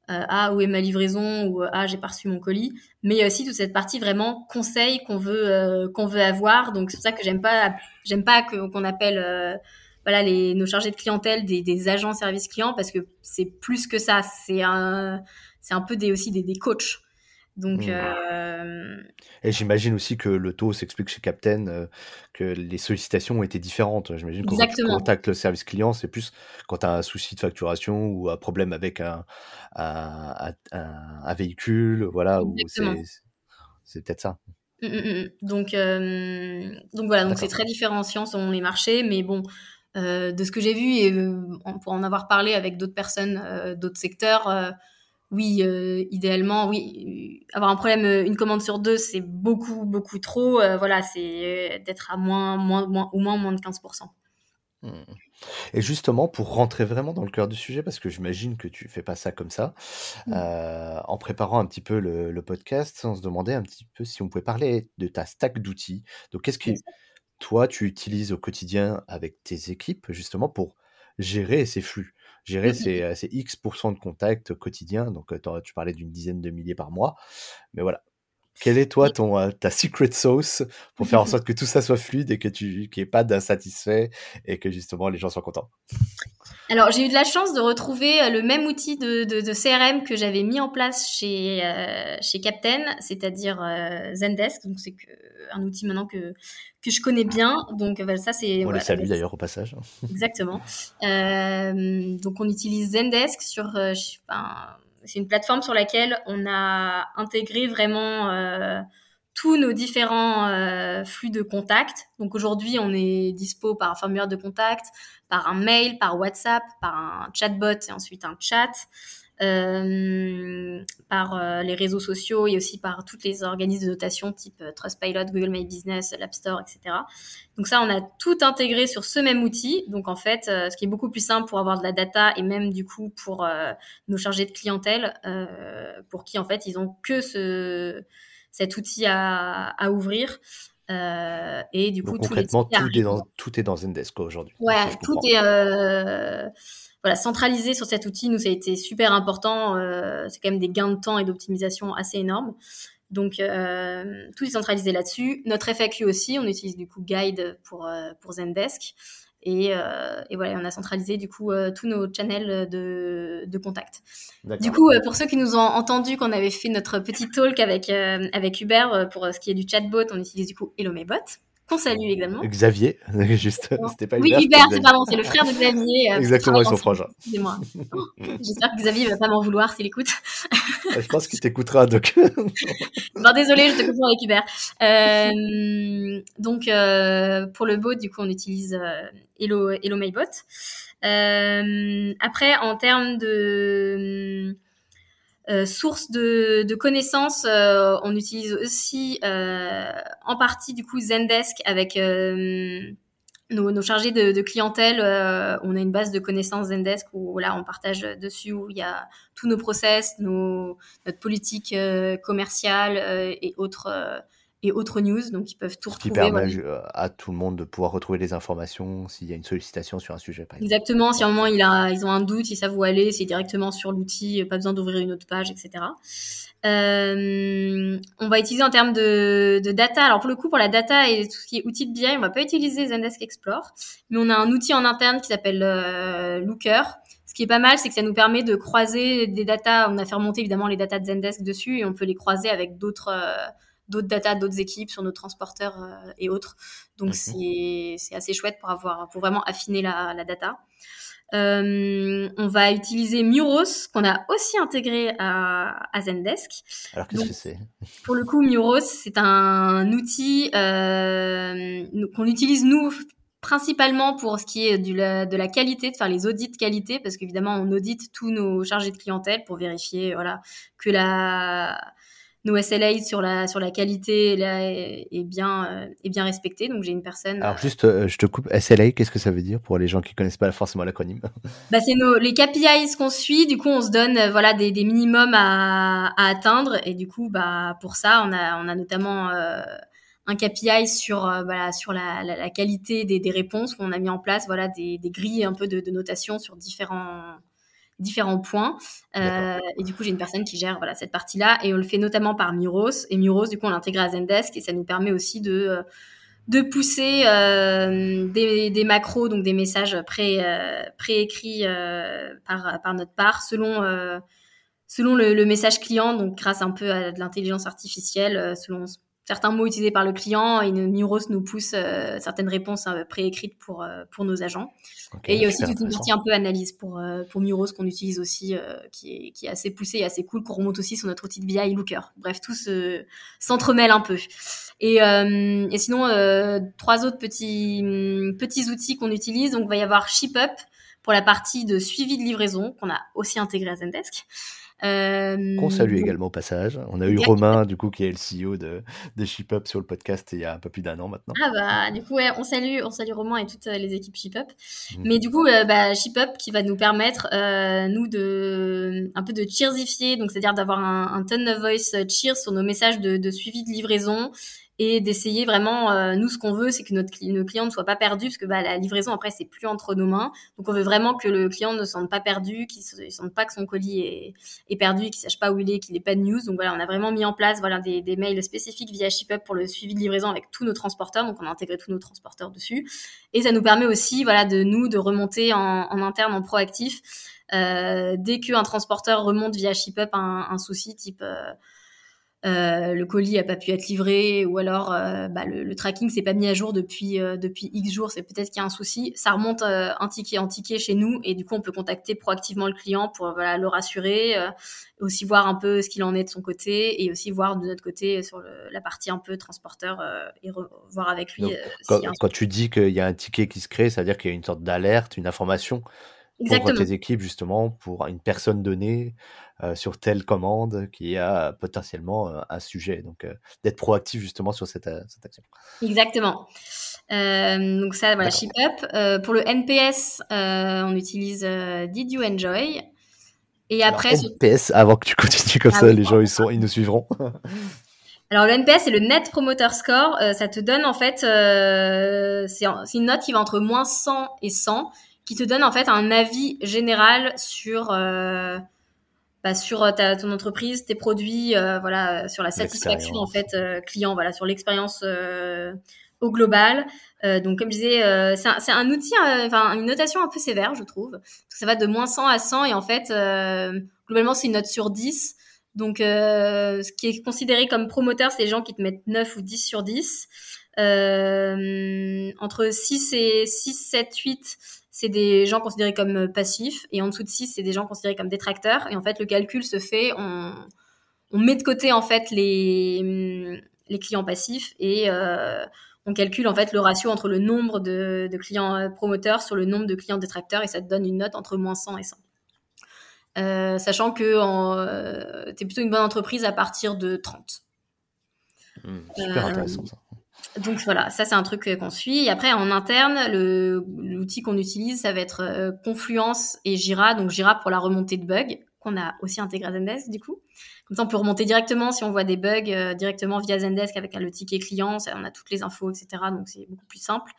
ah où est ma livraison ou ah j'ai pas reçu mon colis. Mais il y a aussi toute cette partie vraiment conseil qu'on veut euh, qu'on veut avoir. Donc c'est pour ça que j'aime pas j'aime pas qu'on appelle euh, voilà les nos chargés de clientèle des, des agents service client parce que c'est plus que ça. C'est un c'est un peu des aussi des, des coachs donc euh, Et j'imagine aussi que le taux s'explique chez Captain, euh, que les sollicitations ont été différentes. J'imagine quand tu contactes le service client, c'est plus quand tu as un souci de facturation ou un problème avec un, un, un- un véhicule, voilà, c'est peut-être ça. Mm, mm, mm. donc euh, donc voilà donc c'est très différenciant selon les marchés mais bon euh, de ce que j'ai vu et pour en avoir parlé avec d'autres personnes euh, d'autres secteurs oui euh, idéalement oui euh, avoir un problème euh, une commande sur deux c'est beaucoup beaucoup trop euh, voilà c'est d'être à moins moins moins au moins moins de 15% Hmm. Et justement, pour rentrer vraiment dans le cœur du sujet, parce que j'imagine que tu fais pas ça comme ça, Mm. euh, en préparant un petit peu le, le podcast, on se demandait un petit peu si on pouvait parler de ta stack d'outils. Donc, qu'est-ce que toi, tu utilises au quotidien avec tes équipes, justement, pour gérer ces flux, gérer mm, ces, euh, ces X% de contacts quotidiens. Donc, euh, tu parlais d'une dizaine de milliers par mois. Mais voilà. Quelle est, toi, ton, euh, ta secret sauce pour faire en sorte que tout ça soit fluide et que tu qu'il n'y ait pas d'insatisfait et que, justement, les gens soient contents? Alors, j'ai eu de la chance de retrouver euh, le même outil de, de, de CRM que j'avais mis en place chez, euh, chez Captain, c'est-à-dire euh, Zendesk. Donc, c'est un outil maintenant que, que je connais bien. Donc, euh, ça, c'est On les voilà, salue d'ailleurs au passage. exactement. Euh, donc, on utilise Zendesk sur. euh, enfin, c'est une plateforme sur laquelle on a intégré vraiment euh, tous nos différents euh, flux de contact. Donc aujourd'hui, on est dispo par un formulaire de contact, par un mail, par WhatsApp, par un chatbot et ensuite un chat. Euh, par euh, les réseaux sociaux et aussi par toutes les organismes de notation type euh, Trustpilot, Google My Business, l'App Store, etc. Donc ça, on a tout intégré sur ce même outil. Donc en fait, ce qui est beaucoup plus simple pour avoir de la data et même du coup pour nos chargés de clientèle, pour qui en fait ils ont que ce cet outil à, à ouvrir. Euh, et du coup, concrètement, tout, est dans, tout est dans Zendesk aujourd'hui. Ouais, tout est euh, voilà, centralisé sur cet outil, nous, ça a été super important. Euh, c'est quand même des gains de temps et d'optimisation assez énormes. Donc, tout est centralisé là-dessus. Notre FAQ aussi, on utilise du coup Guide pour, pour Zendesk. Et, et, voilà, on a centralisé du coup tous nos channels de, de contact. Du coup, pour ceux qui nous ont entendu qu'on avait fait notre petit talk avec, avec Hubert pour ce qui est du chatbot, on utilise du coup Hello qu'on salue également. Xavier, juste, c'était pas Oui, Hubert, c'est pardon, c'est le frère de Xavier. Euh, Exactement, ils sont frangins. Excusez-moi. J'espère que Xavier va pas m'en vouloir s'il écoute. je pense qu'il t'écoutera, donc. bon, désolé, je te confonds avec Hubert. Euh, donc, euh, pour le bot, du coup, on utilise Hello, Hello MyBot. après, en termes de euh, source de, de connaissances, euh, on utilise aussi euh, en partie du coup Zendesk avec euh, nos, nos, chargés de, de clientèle. on a une base de connaissances Zendesk où là on partage dessus où il y a tous nos process, nos, notre politique commerciale et autres et autres news, donc ils peuvent tout retrouver. Qui permet euh, à tout le monde de pouvoir retrouver les informations s'il y a une sollicitation sur un sujet. Exactement, si à un moment il a, ils ont un doute, ils savent où aller, c'est directement sur l'outil, pas besoin d'ouvrir une autre page, etc. Euh, on va utiliser en termes de, de, data. Alors pour le coup, pour la data et tout ce qui est outils de BI, on va pas utiliser Zendesk Explore, mais on a un outil en interne qui s'appelle euh, Looker. Ce qui est pas mal, c'est que ça nous permet de croiser des datas. On a fait remonter évidemment les datas de Zendesk dessus et on peut les croiser avec d'autres euh, d'autres data, d'autres équipes sur nos transporteurs euh, et autres. Donc c'est assez chouette pour avoir pour vraiment affiner la, la data. Euh, on va utiliser Muros qu'on a aussi intégré à, à Zendesk. Alors qu'est-ce que c'est? Pour le coup, Muros c'est un outil euh, qu'on utilise nous principalement pour ce qui est du, de la qualité, de faire les audits de qualité, parce qu'évidemment on audite tous nos chargés de clientèle pour vérifier voilà que la nos SLA sur la sur la qualité là, est, bien euh, est bien respecté. Donc j'ai une personne. Alors juste, euh, je te coupe. SLA, qu'est-ce que ça veut dire pour les gens qui connaissent pas forcément l'acronyme? Bah c'est nos les KPIs qu'on suit. Du coup, on se donne euh, voilà des, des minimums à, à, atteindre et du coup bah pour ça on a on a notamment un KPI sur voilà sur la, la, la qualité des, des réponses. On a mis en place voilà des, des grilles un peu de, de notation sur différents différents points. Euh, et du coup, j'ai une personne qui gère voilà cette partie-là et on le fait notamment par Muros. Et Muros, du coup, on l'intègre à Zendesk et ça nous permet aussi de euh, de pousser euh, des, des, macros, donc des messages pré euh, préécrits euh, par par notre part selon selon le, le, message client, donc grâce un peu à de l'intelligence artificielle, selon certains mots utilisés par le client et Muros nous pousse euh, certaines réponses euh, préécrites pour euh, pour nos agents. et il y a aussi toute une partie un peu analyse pour pour Muros qu'on utilise aussi qui est qui est assez poussé et assez cool qu'on remonte aussi sur notre outil de BI Looker. Bref, tout se s'entremêle un peu. Et et sinon trois autres petits petits outils qu'on utilise donc il va y avoir ShipUp pour la partie de suivi de livraison qu'on a aussi intégré à Zendesk. Euh, Qu'on salue également au passage. On a eu Romain, du coup, qui est le CEO de, de ShipUp sur le podcast il y a un peu plus d'un an maintenant. Ah bah, du coup, ouais, on salue, on salue Romain et toutes euh, les équipes ShipUp. Mmh. Mais du coup, euh, bah, ShipUp qui va nous permettre, euh, nous, de un peu de cheersifier, donc c'est-à-dire d'avoir un, un ton of voice cheer sur nos messages de, de suivi de livraison et d'essayer vraiment euh, nous ce qu'on veut c'est que notre nos clients ne soient pas perdus parce que bah, la livraison après c'est plus entre nos mains. Donc on veut vraiment que le client ne se sente pas perdu qu'il ne sente pas que son colis est, est perdu qu'il sache pas où il est qu'il n'ait pas de news. Donc voilà on a vraiment mis en place voilà des, des mails spécifiques via ShipUp pour le suivi de livraison avec tous nos transporteurs. Donc on a intégré tous nos transporteurs dessus. Et ça nous permet aussi voilà de nous de remonter en, en interne en proactif. Euh, dès qu'un transporteur remonte via ShipUp un, un souci type euh, euh, le colis a pas pu être livré ou alors euh, bah, le, le, tracking s'est pas mis à jour depuis euh, depuis X jours, c'est peut-être qu'il y a un souci. Ça remonte un ticket en ticket chez nous et du coup on peut contacter proactivement le client pour voilà le rassurer, aussi voir un peu ce qu'il en est de son côté et aussi voir de notre côté sur le, la partie un peu transporteur et voir avec lui. quand, quand tu dis qu'il y a un ticket qui se crée, ça veut dire qu'il y a une sorte d'alerte, une information Exactement. pour tes équipes justement pour une personne donnée euh, sur telle commande qui a potentiellement euh, un sujet. Donc euh, d'être proactif justement sur cette, cette action. Exactement. donc ça, voilà, Ship Up. pour le NPS, on utilise Did You Enjoy? Et après, NPS, avant que tu continues comme ah ça, les gens ils, sont, ils nous suivront. Alors le NPS, c'est le Net Promoter Score. ça te donne en fait, c'est une note qui va entre moins 100 et 100 qui te donne en fait un avis général sur euh, bah, sur euh, ta, ton entreprise, tes produits, euh, voilà, sur la satisfaction en fait client, voilà, sur l'expérience au global. donc comme je disais, c'est un, un, outil, enfin une notation un peu sévère, je trouve. Ça va de moins 100 à 100 et en fait, globalement, c'est une note sur 10. Donc, ce qui est considéré comme promoteur, c'est les gens qui te mettent 9 ou 10 sur 10. entre 6 et 6, 7, 8, c'est des gens considérés comme euh, passifs et en dessous de 6 c'est des gens considérés comme détracteurs et en fait le calcul se fait on, on met de côté en fait les mm, les clients passifs et euh, on calcule en fait le ratio entre le nombre de, de, clients euh, promoteurs sur le nombre de clients détracteurs et ça te donne une note entre moins 100 et 100. Euh, sachant que euh, tu es plutôt une bonne entreprise à partir de 30. Mmh, super intéressant ça. Donc voilà, ça c'est un truc qu'on suit. Et après en interne, l'outil qu'on utilise, ça va être euh, Confluence et Jira. Donc Jira pour la remontée de bugs qu'on a aussi intégré à Zendesk du coup. Comme ça, on peut remonter directement si on voit des bugs euh, directement via Zendesk avec le ticket client. Ça, on a toutes les infos, etc. Donc c'est beaucoup plus simple.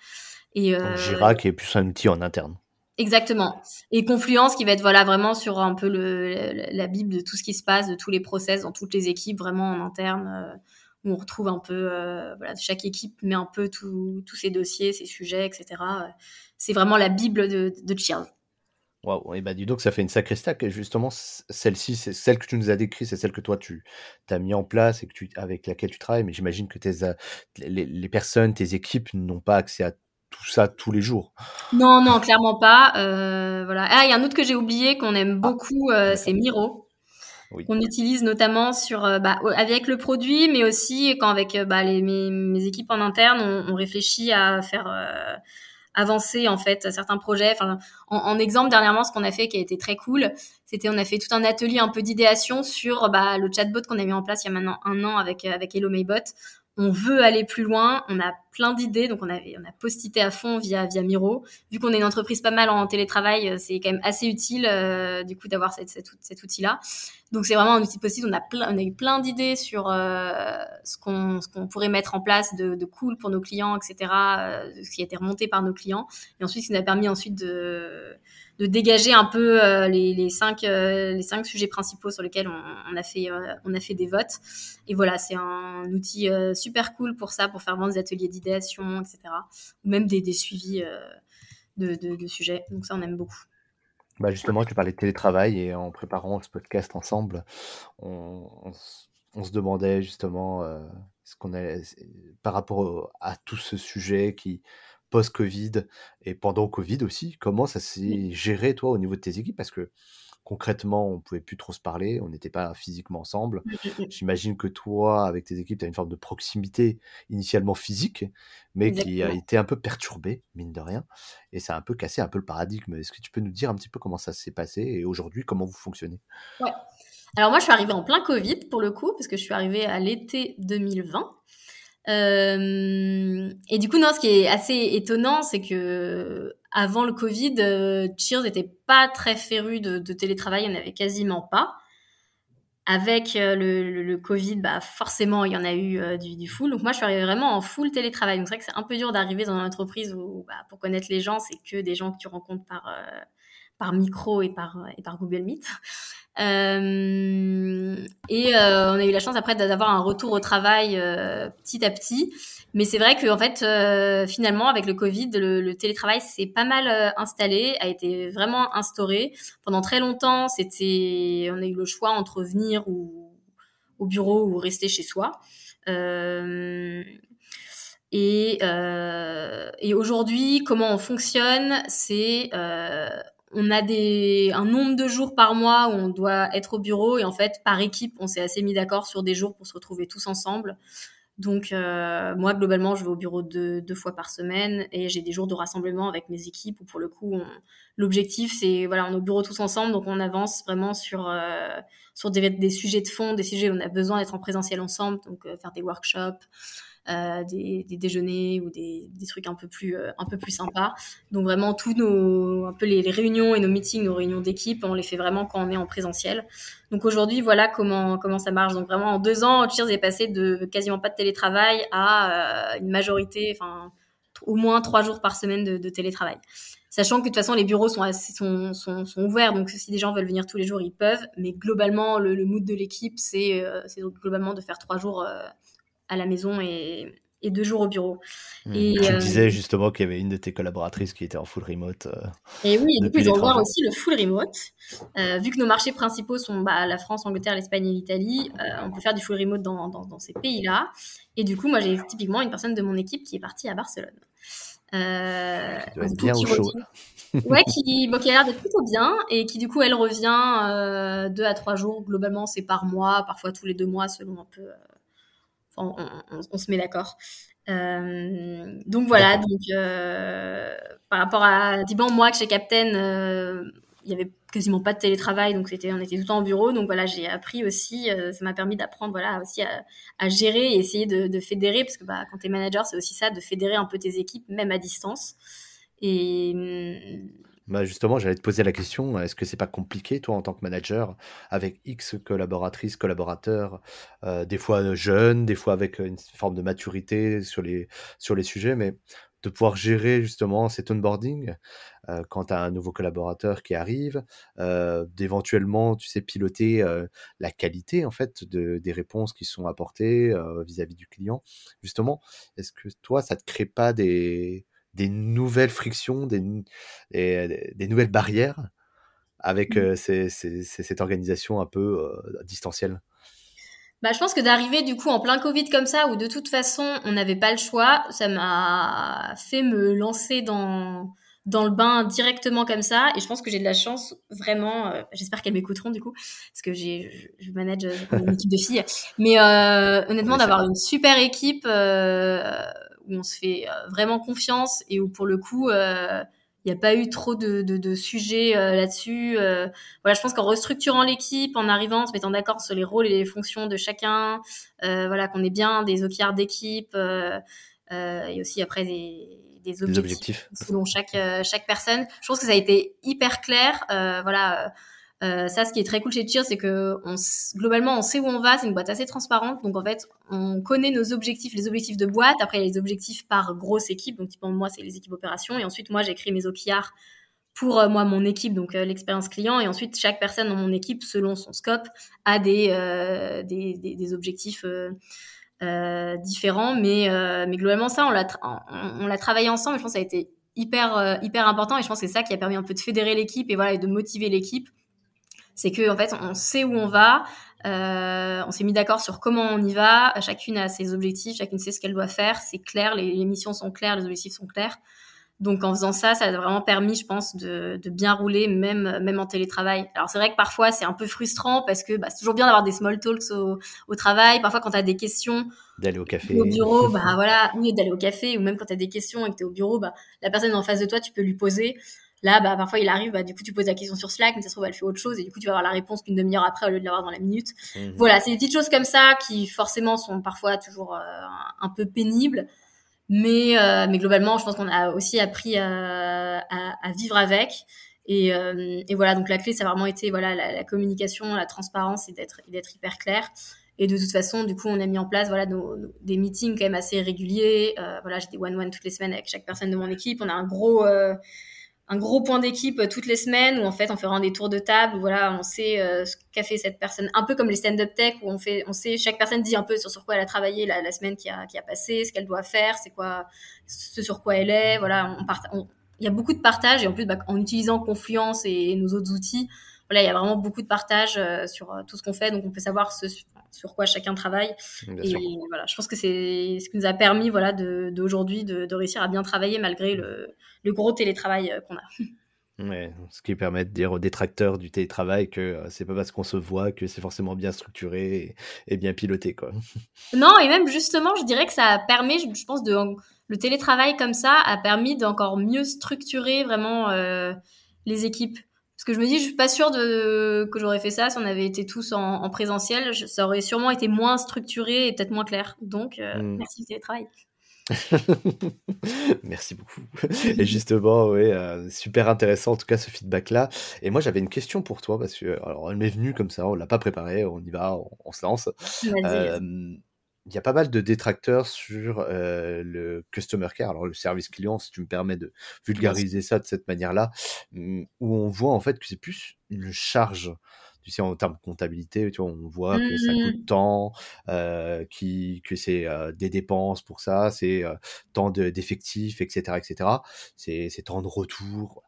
Et euh, Jira qui est plus un outil en interne. Exactement. Et Confluence qui va être voilà vraiment sur un peu le, la bible de tout ce qui se passe, de tous les process dans toutes les équipes, vraiment en interne où on retrouve un peu, euh, voilà, chaque équipe met un peu tous ses dossiers, ses sujets, etc. C'est vraiment la bible de, de Cheers. Waouh, et bah dis donc, ça fait une sacrée stack. Et justement, celle-ci, c'est celle que tu nous as décrite, c'est celle que toi tu as mis en place et que tu, avec laquelle tu travailles. Mais j'imagine que tes, les, personnes, tes équipes n'ont pas accès à tout ça tous les jours. Non, non, clairement pas. Euh, voilà. Ah, il y a un autre que j'ai oublié qu'on aime ah, beaucoup, euh, c'est Miro qu'on utilise notamment sur euh, bah, avec le produit, mais aussi quand avec euh, bah, mes, équipes en interne, on, réfléchit à faire euh, avancer en fait certains projets. En, exemple dernièrement, ce qu'on a fait qui a été très cool, c'était on a fait tout un atelier un peu d'idéation sur bah, le chatbot qu'on a mis en place il y a maintenant un an avec avec Hello Maybot on veut aller plus loin, on a plein d'idées, donc on a, on a postité à fond via, via Miro. Vu qu'on est une entreprise pas mal en télétravail, euh, c'est quand même assez utile euh, du coup d'avoir cette, cet outil-là. Donc c'est vraiment un outil possible. On a, on a eu plein d'idées sur euh, ce qu'on qu'on pourrait mettre en place de, cool pour nos clients, etc. ce qui a été remonté par nos clients. Et ensuite, ce qui nous a permis ensuite de de dégager un peu les, les, cinq, les cinq sujets principaux sur lesquels on, a, fait, on a fait des votes. Et voilà, c'est un outil super cool pour ça, pour faire vraiment des ateliers etc. Ou même des, des suivis de, de, de, sujets. Donc ça, on aime beaucoup. Bah justement, tu parlais de télétravail et en préparant ce podcast ensemble, on, on, se demandait justement ce qu'on a, par rapport à tout ce sujet qui post-Covid et pendant Covid aussi, comment ça s'est géré, toi, au niveau de tes équipes? Parce que concrètement, on pouvait plus trop se parler, on n'était pas physiquement ensemble. Mmh, mmh, mmh. J'imagine que toi, avec tes équipes, tu as une forme de proximité initialement physique, mais qui a été un peu perturbée, mine de rien, et ça a un peu cassé un peu le paradigme. Est-ce que tu peux nous dire un petit peu comment ça s'est passé et aujourd'hui, comment vous fonctionnez? Ouais. Alors moi, je suis arrivée en plein Covid, pour le coup, parce que je suis arrivée à l'été 2020. Euh, et du coup, non, ce qui est assez étonnant, c'est que avant le Covid, euh, Cheers n'était pas très féru de, télétravail, il n'y en avait quasiment pas. Avec euh, le, Covid, bah forcément, il y en a eu euh, du, du, full. Donc moi, je suis arrivée vraiment en full télétravail. Donc c'est vrai que c'est un peu dur d'arriver dans une entreprise où, bah, pour connaître les gens, c'est que des gens que tu rencontres par par micro et par et par Google Meet. Euh, et euh, on a eu la chance après d'avoir un retour au travail euh, petit à petit. Mais c'est vrai que en fait, euh, finalement, avec le Covid, le, le télétravail s'est pas mal euh, installé, a été vraiment instauré. Pendant très longtemps, c'était, on a eu le choix entre venir ou au bureau ou rester chez soi. et, et aujourd'hui, comment on fonctionne, c'est on a des, un nombre de jours par mois où on doit être au bureau et en fait, par équipe, on s'est assez mis d'accord sur des jours pour se retrouver tous ensemble. Donc, euh, moi, globalement, je vais au bureau deux, deux fois par semaine et j'ai des jours de rassemblement avec mes équipes où, pour le coup, l'objectif, c'est, voilà, on est au bureau tous ensemble, donc on avance vraiment sur, euh, sur des, des, sujets de fond, des sujets où on a besoin d'être en présentiel ensemble, donc euh, faire des workshops, euh, des, des, déjeuners ou des, des, trucs un peu plus euh, un peu plus sympas. Donc vraiment tous nos un peu les, les, réunions et nos meetings, nos réunions d'équipe, on les fait vraiment quand on est en présentiel. Donc aujourd'hui voilà comment comment ça marche. Donc vraiment en deux ans, Cheers est passé de quasiment pas de télétravail à euh, une majorité, enfin au moins trois jours par semaine de, de, télétravail. Sachant que de toute façon les bureaux sont, sont, sont, sont, ouverts, donc si des gens veulent venir tous les jours, ils peuvent. Mais globalement, le, le mood de l'équipe, c'est euh, globalement de faire trois jours euh, à la maison et, et deux jours au bureau. Mmh. Et, tu euh, disais justement qu'il y avait une de tes collaboratrices qui était en full remote. Euh, et oui, du coup, ils vont voir aussi le full remote. Euh, vu que nos marchés principaux sont bah, la France, l'Angleterre, l'Espagne et l'Italie, euh, on peut faire du full remote dans, dans, dans ces pays-là. Et du coup, moi, j'ai typiquement une personne de mon équipe qui est partie à Barcelone. Euh, bien au chaud. ouais, qui, bon, qui a l'air d'être plutôt bien et qui du coup elle revient deux à trois jours globalement, c'est par mois, parfois tous les deux mois selon un peu on, se met d'accord. Euh, donc voilà, donc euh, par rapport à Diban, moi que chez Captain, euh, il y avait quasiment pas de télétravail, donc c'était, on était tout le temps au bureau. Donc voilà, j'ai appris aussi, ça m'a permis d'apprendre voilà aussi à, gérer et essayer de, fédérer, parce que bah, quand tu es manager, c'est aussi ça, de fédérer un peu tes équipes, même à distance. Et bah justement, j'allais te poser la question, est-ce que c'est pas compliqué, toi, en tant que manager, avec X collaboratrices, collaborateurs, euh, des fois jeunes, des fois avec une forme de maturité sur les, sur les sujets, mais de pouvoir gérer justement cet onboarding euh, quand tu as un nouveau collaborateur qui arrive, euh, d'éventuellement, tu sais, piloter euh, la qualité en fait de, des réponses qui sont apportées euh, vis-à-vis du client. Justement, est-ce que toi, ça te crée pas des des nouvelles frictions, des, des, nouvelles barrières avec mmh. cette organisation un peu euh, distancielle? Bah, je pense que d'arriver du coup en plein Covid comme ça, où de toute façon on n'avait pas le choix, ça m'a fait me lancer dans dans le bain directement comme ça. Et je pense que j'ai de la chance vraiment. Euh, j'espère qu'elles m'écouteront du coup, parce que j'ai je, manage une équipe de filles. Mais honnêtement, d'avoir une super équipe où on se fait euh, vraiment confiance et où pour le coup, il euh, n'y a pas eu trop de, de, de sujets euh, là-dessus. voilà, je pense qu'en restructurant l'équipe, en arrivant, en se mettant d'accord sur les rôles et les fonctions de chacun, voilà, qu'on ait bien des OKR d'équipe et aussi après des, des objectifs, objectifs, selon chaque chaque personne. Je pense que ça a été hyper clair. voilà euh, ça, ce qui est très cool chez Cheer, c'est que on, globalement, on sait où on va. C'est une boîte assez transparente. Donc, en fait, on connaît nos objectifs, les objectifs de boîte. Après, il y a les objectifs par grosse équipe. Donc, typiquement, moi, c'est les équipes opérations. Et ensuite, moi, j'écris mes OKR pour euh, moi, mon équipe, donc euh, l'expérience client. Et ensuite, chaque personne dans mon équipe, selon son scope, a des, euh, des, des, des, objectifs différents. Mais, mais globalement, ça, on l'a, on, on l'a travaillé ensemble. Je pense que ça a été hyper, hyper important. Et je pense que c'est ça qui a permis un peu de fédérer l'équipe et voilà, et de motiver l'équipe c'est que en fait on sait où on va, euh, on s'est mis d'accord sur comment on y va, chacune a ses objectifs, chacune sait ce qu'elle doit faire, c'est clair, les, les, missions sont claires, les objectifs sont clairs. Donc en faisant ça, ça a vraiment permis, je pense, de, de bien rouler, même même en télétravail. Alors c'est vrai que parfois c'est un peu frustrant parce que bah, c'est toujours bien d'avoir des small talks au, au travail. Parfois quand tu as des questions, d'aller au café, au bureau, bah voilà, oui d'aller au café, ou même quand tu as des questions et que tu es au bureau, bah la personne en face de toi, tu peux lui poser. Là, bah, parfois, il arrive, bah, du coup, tu poses la question sur Slack, mais ça se trouve, elle fait autre chose, et du coup, tu vas avoir la réponse qu'une demi-heure après au lieu de l'avoir dans la minute. Mmh. Voilà, c'est des petites choses comme ça qui, forcément, sont parfois toujours euh, un peu pénibles. Mais, euh, mais globalement, je pense qu'on a aussi appris à, à, à vivre avec. Et, euh, et, voilà, donc la clé, ça a vraiment été voilà, la, la communication, la transparence et d'être hyper clair. Et de toute façon, du coup, on a mis en place voilà nos, nos, des meetings quand même assez réguliers. Euh, voilà, j'ai des one-one toutes les semaines avec chaque personne de mon équipe. On a un gros euh, un gros point d'équipe euh, toutes les semaines où en fait on fait des tours de table où voilà on sait euh, ce qu'a fait cette personne. Un peu comme les stand-up tech où on fait on sait chaque personne dit un peu sur, sur quoi elle a travaillé la, semaine qui a, qui a passé ce qu'elle doit faire c'est quoi ce sur quoi elle est voilà on, il y a beaucoup de partage et en plus bah, en utilisant Confluence et, nos autres outils voilà il y a vraiment beaucoup de partage euh, sur tout ce qu'on fait. Donc on peut savoir ce sur quoi chacun travaille. et voilà, je pense que c'est ce qui nous a permis voilà d'aujourd'hui de, de, réussir à bien travailler malgré le, le gros télétravail euh, qu'on a. Ouais, ce qui permet de dire aux détracteurs du télétravail que euh, c'est pas parce qu'on se voit que c'est forcément bien structuré et, bien piloté, quoi. Non, et même justement, je dirais que ça permet, je, pense, de le télétravail comme ça a permis d'encore mieux structurer vraiment euh, les équipes. Parce que je me dis, je suis pas sûre de que j'aurais fait ça si on avait été tous en, présentiel. ça aurait sûrement été moins structuré et peut-être moins clair. Donc, euh, mmh. merci le télétravail. Merci beaucoup. Et justement, oui, euh, super intéressant en tout cas ce feedback-là. Et moi, j'avais une question pour toi parce que, alors, elle m'est venue comme ça, on l'a pas préparée, on y va, on, se lance. Il y a pas mal de détracteurs sur euh, le customer care, alors le service client, si tu me permets de vulgariser ça de cette manière-là, mmh, où on voit en fait que c'est plus une charge tu sais, en termes de comptabilité, tu vois, on voit que ça coûte mmh. tant, euh, qui, que c'est euh, des dépenses pour ça, c'est tant d'effectifs, etc., etc. C'est tant de retours.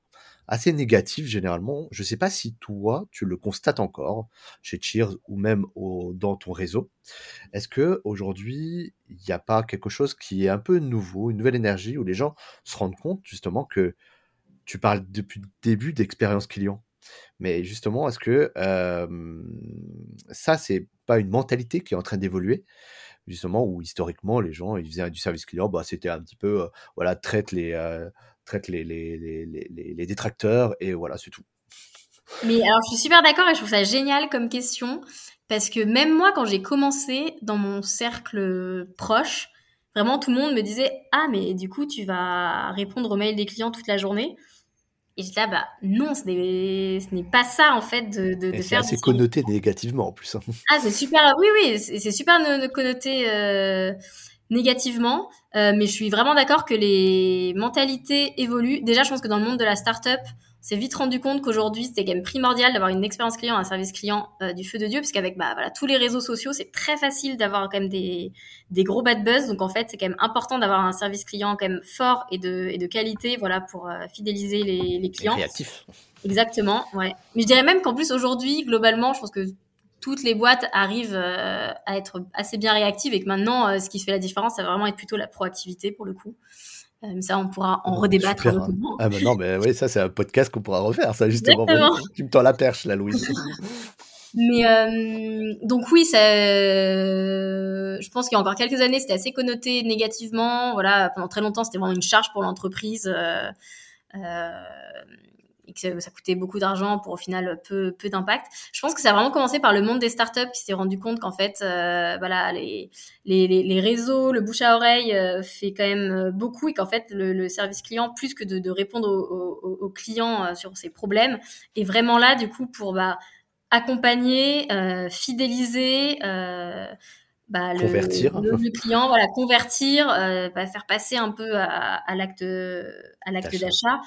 Assez négatif généralement. Je sais pas si toi, tu le constates encore chez Cheers ou même dans ton réseau. Est-ce que aujourd'hui, il n'y a pas quelque chose qui est un peu nouveau, une nouvelle énergie où les gens se rendent compte justement que tu parles depuis le début d'expérience client? Mais justement, est-ce que ça, c'est pas une mentalité qui est en train d'évoluer justement où historiquement les gens ils faisaient du service client, bah c'était un petit peu voilà traite les traite les les, les, détracteurs et voilà c'est tout. Mais alors je suis super d'accord et je trouve ça génial comme question parce que même moi quand j'ai commencé dans mon cercle proche, vraiment tout le monde me disait ah mais du coup tu vas répondre aux mails des clients toute la journée? Et je dis là, bah non, ce n'est pas ça en fait de, de, de faire. C'est connoté négativement en plus. Hein. Ah, c'est super. Oui, oui, c'est super connoté euh, négativement. Euh, mais je suis vraiment d'accord que les mentalités évoluent. Déjà, je pense que dans le monde de la start-up, s'est vite rendu compte qu'aujourd'hui, c'était quand même primordial d'avoir une expérience client, un service client euh, du feu de Dieu, puisqu'avec bah, voilà, tous les réseaux sociaux, c'est très facile d'avoir quand même des, des gros bad buzz. Donc en fait, c'est quand même important d'avoir un service client quand même fort et de, et de qualité, voilà, pour euh, fidéliser les, les clients. créatif. Exactement, ouais. Mais je dirais même qu'en plus aujourd'hui, globalement, je pense que toutes les boîtes arrivent euh, à être assez bien réactives et que maintenant, ce qui fait la différence, ça va vraiment être plutôt la proactivité pour le coup. Euh, ça, on pourra en redébattre. Hein. Ah, mais non, mais oui, ça, c'est un podcast qu'on pourra refaire, ça, justement. Tu me tends la perche, là, Louise. mais euh, donc, oui, ça, euh, je pense qu'il y a encore quelques années, c'était assez connoté négativement. Voilà, pendant très longtemps, c'était vraiment une charge pour l'entreprise. Euh, et que ça, coûtait beaucoup d'argent pour au final peu, peu d'impact. Je pense que ça a vraiment commencé par le monde des startups qui s'est rendu compte qu'en fait, euh, voilà, les, les, les, réseaux, le bouche à oreille euh, fait quand même euh, beaucoup et qu'en fait, le, service client, plus que de, répondre aux, aux, clients sur ses problèmes, est vraiment là du coup pour bah, accompagner, fidéliser. Bah, le, convertir. Le, client, voilà, convertir, euh, bah, faire passer un peu à, à l'acte à l'acte d'achat,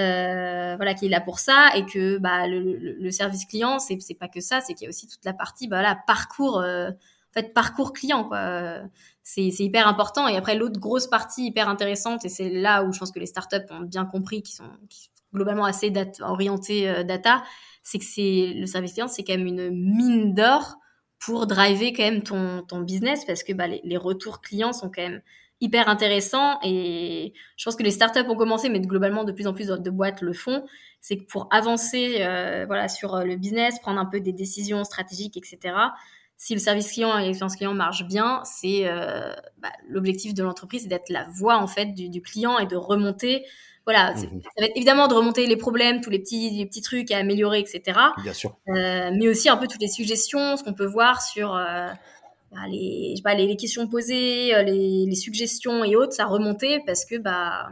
euh, voilà, qui est là pour ça, et que bah, le, le service client, c'est c'est pas que ça, c'est qu'il y a aussi toute la partie, bah, voilà, parcours, euh, en fait, parcours client, quoi. C'est c'est hyper important. Et après, l'autre grosse partie hyper intéressante, et c'est là où je pense que les startups ont bien compris, qui sont, sont globalement assez data, orientés euh, data, c'est que c'est le service client, c'est quand même une mine d'or pour driver quand même ton, ton business parce que bah, les, les, retours clients sont quand même hyper intéressants et je pense que les startups ont commencé mais globalement de plus en plus de, boîtes le font. C'est que pour avancer euh, voilà sur euh, le business prendre un peu des décisions stratégiques etc si le service client et l'expérience client marchent bien c'est euh, bah, l'objectif de l'entreprise c'est d'être la voix en fait du, du client et de remonter voilà, mmh ça va être évidemment de remonter les problèmes, tous les petits, les petits trucs à améliorer, etc. Bien sûr. Euh, mais aussi un peu toutes les suggestions, ce qu'on peut voir sur euh, bah, les, je sais pas, les, les, questions posées, euh, les, les, suggestions et autres, ça remonter parce que bah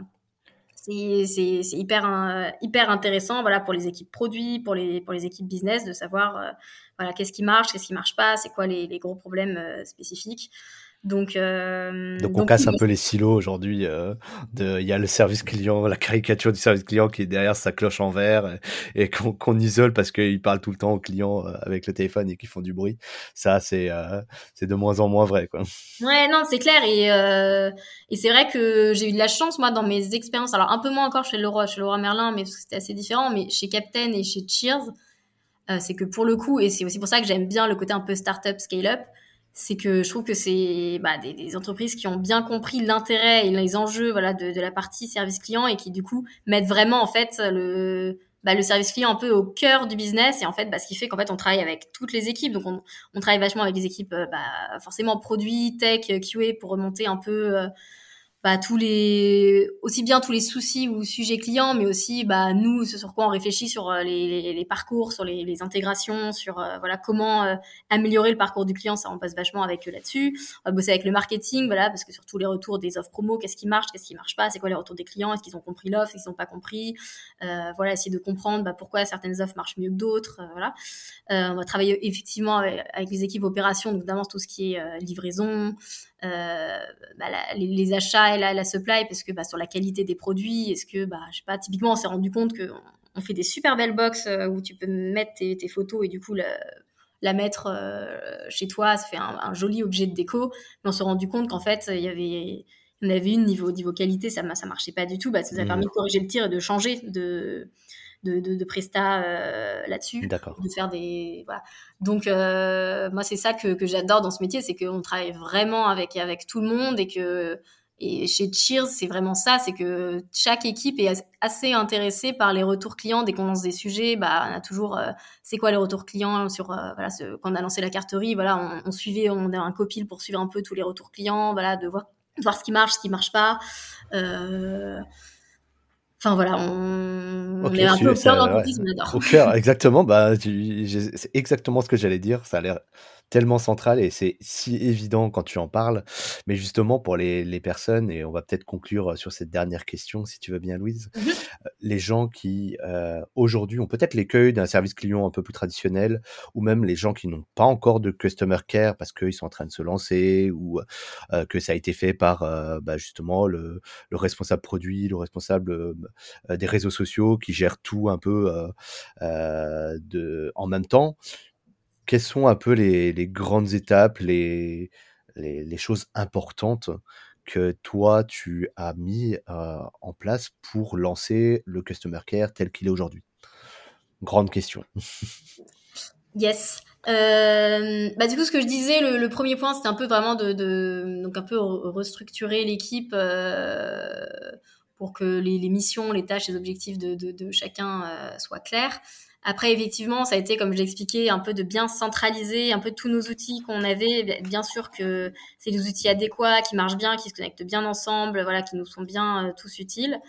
c'est hyper hyper intéressant voilà pour les équipes produits, pour les pour les équipes business de savoir euh, voilà qu'est-ce qui marche, qu'est-ce qui marche pas, c'est quoi les, les, gros problèmes spécifiques. Donc, euh, donc on casse un peu les silos aujourd'hui. Euh, il y a le service client, la caricature du service client qui est derrière sa cloche en verre et, qu'on isole parce qu'il parle tout le temps aux clients euh, avec le téléphone et qu'ils font du bruit. Ça, c'est euh, de moins en moins vrai. Quoi. Ouais, non, c'est clair. Et, euh, et c'est vrai que j'ai eu de la chance, moi, dans mes expériences. Alors, un peu moins encore chez Leroy, chez Leroy Merlin, mais c'était assez différent. Mais chez Captain et chez Cheers, c'est que pour le coup, et c'est aussi pour ça que j'aime bien le côté un peu startup, scale-up, c'est que je trouve que c'est bah, des, entreprises qui ont bien compris l'intérêt et les enjeux voilà de, la partie service client et qui du coup mettent vraiment en fait le bah, le service client un peu au cœur du business et en fait bah, ce qui fait qu'en fait on travaille avec toutes les équipes. Donc on, travaille vachement avec les équipes euh, bah, forcément produits tech QA pour remonter un peu euh, bah, tous les aussi bien tous les soucis ou sujets clients mais aussi bah nous ce sur quoi on réfléchit sur euh, les, parcours sur les, intégrations sur euh, voilà comment euh, améliorer le parcours du client ça on passe vachement avec eux là-dessus. On va bosser avec le marketing voilà parce que sur tous les retours des offres promo qu'est-ce qui marche qu'est-ce qui marche pas c'est quoi les retours des clients est-ce qu'ils ont compris l'offre est-ce qu'ils n'ont pas compris voilà essayer de comprendre bah, pourquoi certaines offres marchent mieux que d'autres voilà. On va travailler effectivement avec, les équipes opérations notamment tout ce qui est livraison bah, les, achats et la, la, supply parce que bah, sur la qualité des produits est-ce que bah je sais pas typiquement on s'est rendu compte que on fait des super belles box euh, où tu peux mettre tes, tes photos et du coup la, la mettre euh, chez toi ça fait un, un, joli objet de déco mais on s'est rendu compte qu'en fait il y avait en avait une niveau niveau qualité ça ça marchait pas du tout bah ça nous a mmh. permis de corriger le tir et de changer de de, de, de Presta euh, là-dessus, de faire des voilà. Donc euh, moi c'est ça que, que j'adore dans ce métier, c'est qu'on travaille vraiment avec avec tout le monde et que et chez Cheers, c'est vraiment ça, c'est que chaque équipe est assez intéressée par les retours clients. Dès qu'on lance des sujets, bah, on a toujours, euh, c'est quoi les retours clients sur, euh, voilà, ce, quand on a lancé la carterie, voilà, on, on, suivait, on a un copil pour suivre un peu tous les retours clients, voilà, de voir, de voir ce qui marche, ce qui marche pas. Euh, Enfin voilà, on, okay, on est un peu au cœur d'entreprise, ouais. on adore. Au cœur, exactement. Bah, c'est exactement ce que j'allais dire. Ça a l'air tellement central et c'est si évident quand tu en parles. Mais justement, pour les, les personnes, et on va peut-être conclure sur cette dernière question, si tu veux bien, Louise, mmh les gens qui euh, aujourd'hui ont peut-être l'écueil d'un service client un peu plus traditionnel, ou même les gens qui n'ont pas encore de customer care parce qu'ils sont en train de se lancer, ou euh, que ça a été fait par euh, bah, justement le, le, responsable produit, le responsable euh, des réseaux sociaux qui gère tout un peu euh, de, en même temps quelles sont un peu les, grandes étapes, les, choses importantes que toi, tu as mis en place pour lancer le Customer Care tel qu'il est aujourd'hui? Grande question. yes. Bah, du coup, ce que je disais, le, premier point, c'était un peu vraiment de, donc un peu restructurer l'équipe pour que les, missions, les tâches, les objectifs de, de, chacun soient clairs. Après, effectivement, ça a été, comme je l'expliquais, un peu de bien centraliser un peu tous nos outils qu'on avait. Bien sûr que c'est des outils adéquats, qui marchent bien, qui se connectent bien ensemble, voilà, qui nous sont bien euh, tous utiles.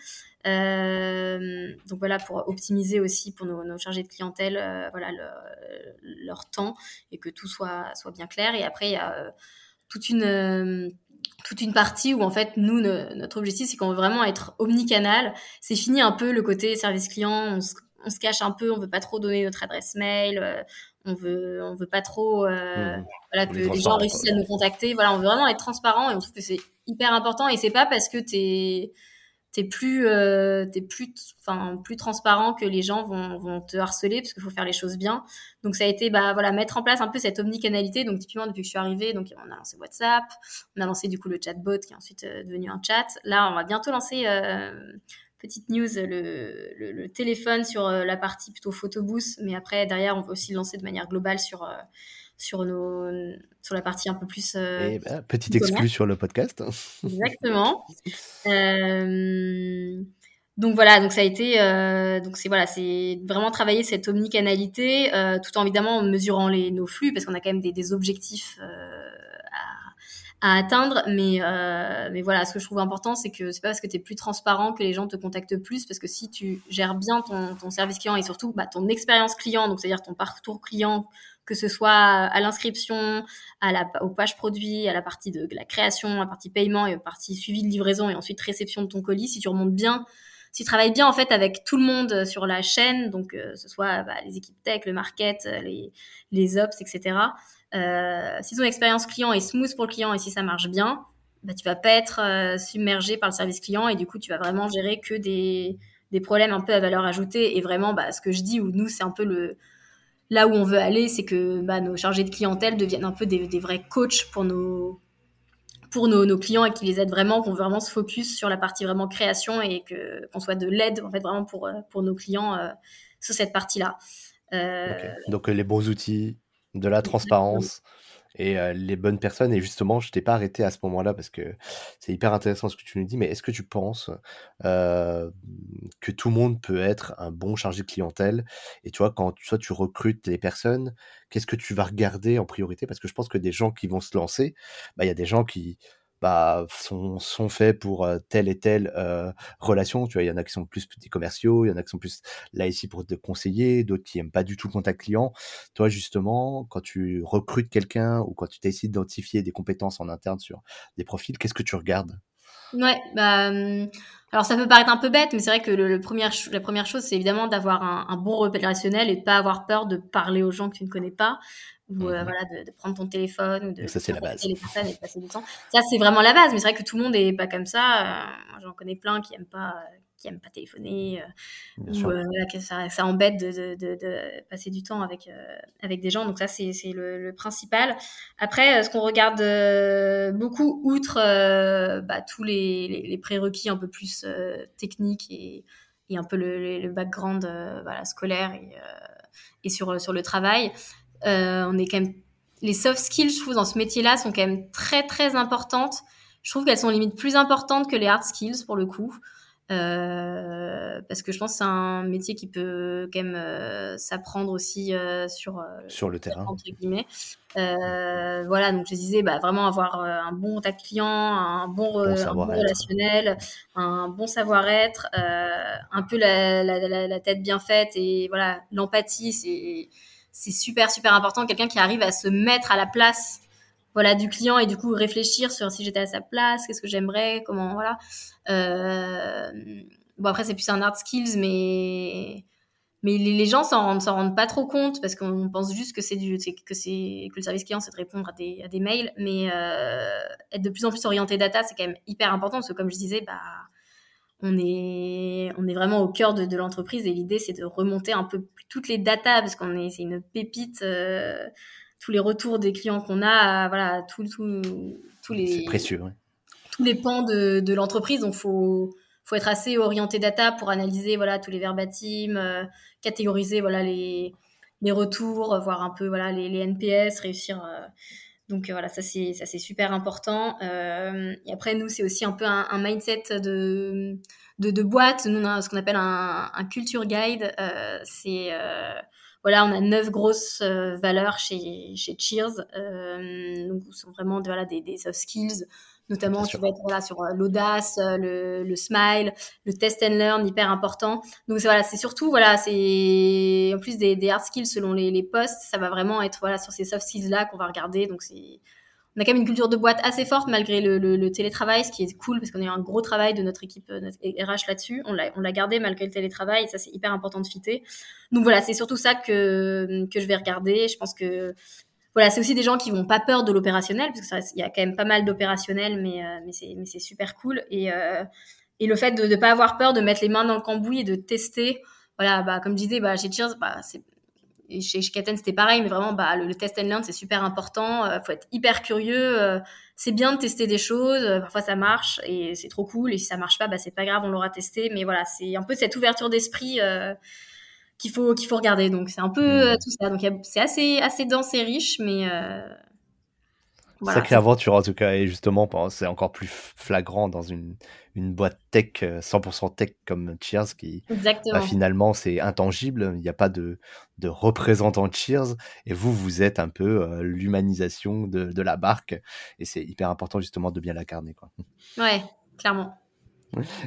Euh, donc voilà, pour optimiser aussi pour nos, chargés de clientèle, euh, voilà, le, leur temps et que tout soit, soit bien clair. Et après, il y a toute une toute une partie où en fait nous notre objectif c'est qu'on veut vraiment être omnicanal c'est fini un peu le côté service client on se cache un peu, on veut pas trop donner notre adresse mail, euh, on veut on veut pas trop euh, mmh. voilà que les gens réussissent à nous contacter. Voilà, on veut vraiment être transparent et on trouve que c'est hyper important. Et c'est pas parce que t'es t'es plus euh, t'es plus enfin plus transparent que les gens vont, vont te harceler parce qu'il faut faire les choses bien. Donc ça a été bah voilà mettre en place un peu cette omnicanalité. Donc typiquement depuis que je suis arrivée donc on a lancé WhatsApp on a lancé du coup le chatbot qui est ensuite euh, devenu un chat. Là on va bientôt lancer euh, petite news, le, le, le, téléphone sur euh, la partie plutôt photo booth, mais après derrière on va aussi lancer de manière globale sur euh, sur nos sur la partie un peu plus. Euh, eh ben, petite exclue sur le podcast. Exactement. euh, donc voilà, donc ça a été, euh, donc c'est voilà, c'est vraiment travailler cette omnicanalité, tout en évidemment en mesurant les nos flux parce qu'on a quand même des, des objectifs à atteindre. Mais, euh, mais voilà, ce que je trouve important, c'est que c'est pas parce que tu es plus transparent que les gens te contactent plus, parce que si tu gères bien ton, ton service client et surtout bah, ton expérience client, donc c'est-à-dire ton parcours client, que ce soit à l'inscription, à la, aux pages produits, à la partie de, la création, à la partie paiement et à la partie suivi de livraison et ensuite réception de ton colis, si tu remontes bien, si tu travailles bien en fait avec tout le monde sur la chaîne, donc euh, ce soit bah, les équipes tech, le market, les, les ops, etc. Euh, si ton expérience client est smooth pour le client et si ça marche bien, bah, tu vas pas être euh, submergé par le service client et du coup, tu vas vraiment gérer que des, des problèmes un peu à valeur ajoutée. Et vraiment, bah, ce que je dis, ou nous, c'est un peu le là où on veut aller, c'est que bah, nos chargés de clientèle deviennent un peu des, des vrais coachs pour nos pour nos, nos, clients et qui les aident vraiment, qu'on vraiment se focus sur la partie vraiment création et que qu'on soit de l'aide en fait vraiment pour pour nos clients euh, sur cette partie-là. Euh... Okay. Donc les bons outils, de la transparence et les bonnes personnes. Et justement, je t'ai pas arrêté à ce moment-là parce que c'est hyper intéressant ce que tu nous dis. Mais est-ce que tu penses que tout le monde peut être un bon chargé de clientèle? Et tu vois, quand soit tu recrutes les personnes, qu'est-ce que tu vas regarder en priorité? Parce que je pense que des gens qui vont se lancer, bah, il y a des gens qui bah, sont, sont faits pour telle et telle relation. Tu vois, il y en a qui sont plus des commerciaux, il y en a qui sont plus là ici pour te conseiller, d'autres qui aiment pas du tout le contact client. Toi, justement, quand tu recrutes quelqu'un ou quand tu décides d'identifier des compétences en interne sur des profils, qu'est-ce que tu regardes? Ouais, bah, mmh, alors ça peut paraître un peu bête, mais c'est vrai que le, premier, la première chose, c'est évidemment d'avoir un, un, bon relationnel et de pas avoir peur de parler aux gens que tu ne connais pas ou euh, mmh voilà de, de, prendre ton téléphone ou de ça c'est la base. les personnes et de passer du temps. Ça c'est vraiment la base mais c'est vrai que tout le monde est pas comme ça euh, j'en connais plein qui aiment pas qui aiment pas téléphoner euh, ou voilà, que ça, ça embête de, de, de, passer du temps avec avec des gens donc ça c'est le, le, principal après ce qu'on regarde beaucoup outre bah, tous les, les, les, prérequis un peu plus techniques et et un peu le, le background voilà scolaire et et sur sur le travail euh, on est quand même les soft skills, je trouve, dans ce métier-là, sont quand même très très importantes. Je trouve qu'elles sont limite plus importantes que les hard skills pour le coup. Euh, parce que je pense que c'est un métier qui peut quand même euh, s'apprendre aussi euh, sur sur le terrain. entre guillemets. voilà, donc je disais bah, vraiment avoir un bon contact client, un bon, bon, un bon relationnel, un bon savoir-être, un peu la, la, la, la, tête bien faite et voilà l'empathie, c'est c'est super super important. Quelqu'un qui arrive à se mettre à la place voilà du client et du coup réfléchir sur si j'étais à sa place qu'est-ce que j'aimerais comment voilà. Euh, bon après c'est plus un hard skills mais mais les, gens s'en rendent rendent pas trop compte parce qu'on pense juste que c'est du que c'est que le service client c'est de répondre à des, à des mails. Mais euh, être de plus en plus orienté data c'est quand même hyper important parce que comme je disais bah on est, on est vraiment au cœur de, de l'entreprise et l'idée c'est de remonter un peu toutes les datas parce qu'on est, c'est une pépite, euh, tous les retours des clients qu'on a, voilà, tout, tout, tous les, tous les pans de, de l'entreprise. Donc faut, faut être assez orienté data pour analyser voilà tous les verbatims, euh, catégoriser voilà les, les retours, voir un peu voilà les, les NPS, réussir euh, donc euh, voilà, ça c'est ça c'est super important. Euh, et après nous c'est aussi un peu un, un mindset de, de, de boîte. Nous on a ce qu'on appelle un, un culture guide. Euh, c'est voilà, on a neuf grosses euh, valeurs chez chez Cheers. donc ce sont vraiment voilà des, des soft skills notamment tu vas être là sur euh, l'audace, euh, le, le, smile, le test and learn, hyper important. Donc voilà, c'est surtout voilà, c'est en plus des, des, hard skills selon les, les postes, ça va vraiment être voilà sur ces soft skills là qu'on va regarder. Donc c'est on a quand même une culture de boîte assez forte malgré le, télétravail, ce qui est cool parce qu'on a eu un gros travail de notre équipe euh, notre RH là-dessus. On l'a, gardé malgré le télétravail ça c'est hyper important de fitter. Donc voilà, c'est surtout ça que je vais regarder. Je pense que voilà, c'est aussi des gens qui vont pas peur de l'opérationnel, parce qu'il y a quand même pas mal d'opérationnel, mais, euh, mais c'est, super cool. Et, euh, le fait de ne pas avoir peur de mettre les mains dans le cambouis et de tester, voilà, bah, comme je disais, bah, chez Cheers, bah, c'est, chez, chez Katen, c'était pareil, mais vraiment, bah, le, test and learn, c'est super important. Euh, faut être hyper curieux. Euh, c'est bien de tester des choses. parfois, ça marche et c'est trop cool. Et si ça marche pas, bah, c'est pas grave, on l'aura testé. Mais voilà, c'est un peu cette ouverture d'esprit qu'il faut qu'il faut regarder. Donc c'est un peu mmh. euh, tout ça. Donc c'est assez assez dense et riche, mais euh, voilà. Sacrée aventure en tout cas, et justement c'est encore plus flagrant dans une, une boîte tech 100% euh, tech comme Cheers qui bah, finalement c'est intangible. Il n'y a pas de de représentant Cheers et vous vous êtes un peu euh, l'humanisation de, de la barque et c'est hyper important justement de bien l'incarner quoi. Ouais, clairement.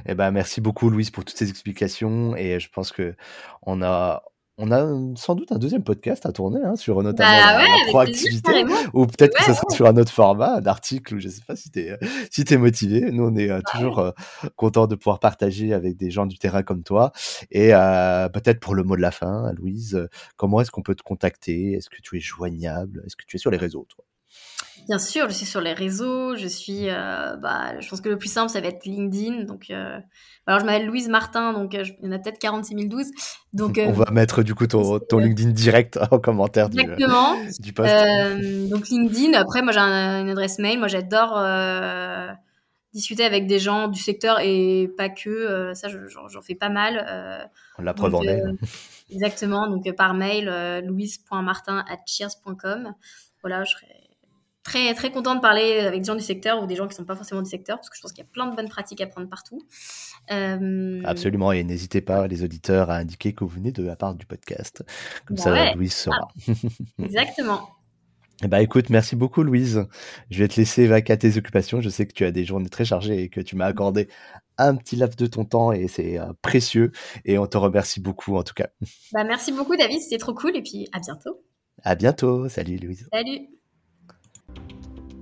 Eh ben, merci beaucoup, Louise, pour toutes ces explications. Et je pense que on a, on a sans doute un deuxième podcast à tourner hein, sur notamment bah la, proactivité, ou peut-être que ce sera sur un autre format, un article, ou je sais pas si tu es, si motivé. Nous, on est euh, toujours euh, content de pouvoir partager avec des gens du terrain comme toi. Et euh, peut-être pour le mot de la fin, Louise, comment est-ce qu'on peut te contacter? Est-ce que tu es joignable? Est-ce que tu es sur les réseaux toi? Bien sûr, je suis sur les réseaux, je suis, euh, bah, je pense que le plus simple, ça va être LinkedIn. Donc, euh, alors je m'appelle Louise Martin, donc euh, il y en a peut-être 46 012. Donc, on va mettre du coup ton, ton LinkedIn direct en commentaire du, du post. donc LinkedIn. Après, moi j'ai une adresse mail. Moi, j'adore discuter avec des gens du secteur et pas que. ça, j'en fais pas mal. on la preuve en mail. exactement. Donc par mail, louise.martin@cheers.com. Voilà, je serais très très content de parler avec des gens du secteur ou des gens qui sont pas forcément du secteur parce que je pense qu'il y a plein de bonnes pratiques à prendre partout. Euh, Absolument et n'hésitez pas les auditeurs à indiquer que vous venez de la part du podcast comme bah ça Louise saura. Ah, exactement. Eh ben, écoute, merci beaucoup Louise. Je vais te laisser vaquer à tes occupations. Je sais que tu as des journées très chargées et que tu m'as accordé un petit laps de ton temps et c'est euh, précieux. Et on te remercie beaucoup en tout cas. Bah, merci beaucoup David, c'était trop cool et puis à bientôt. À bientôt. Salut Louise. Salut.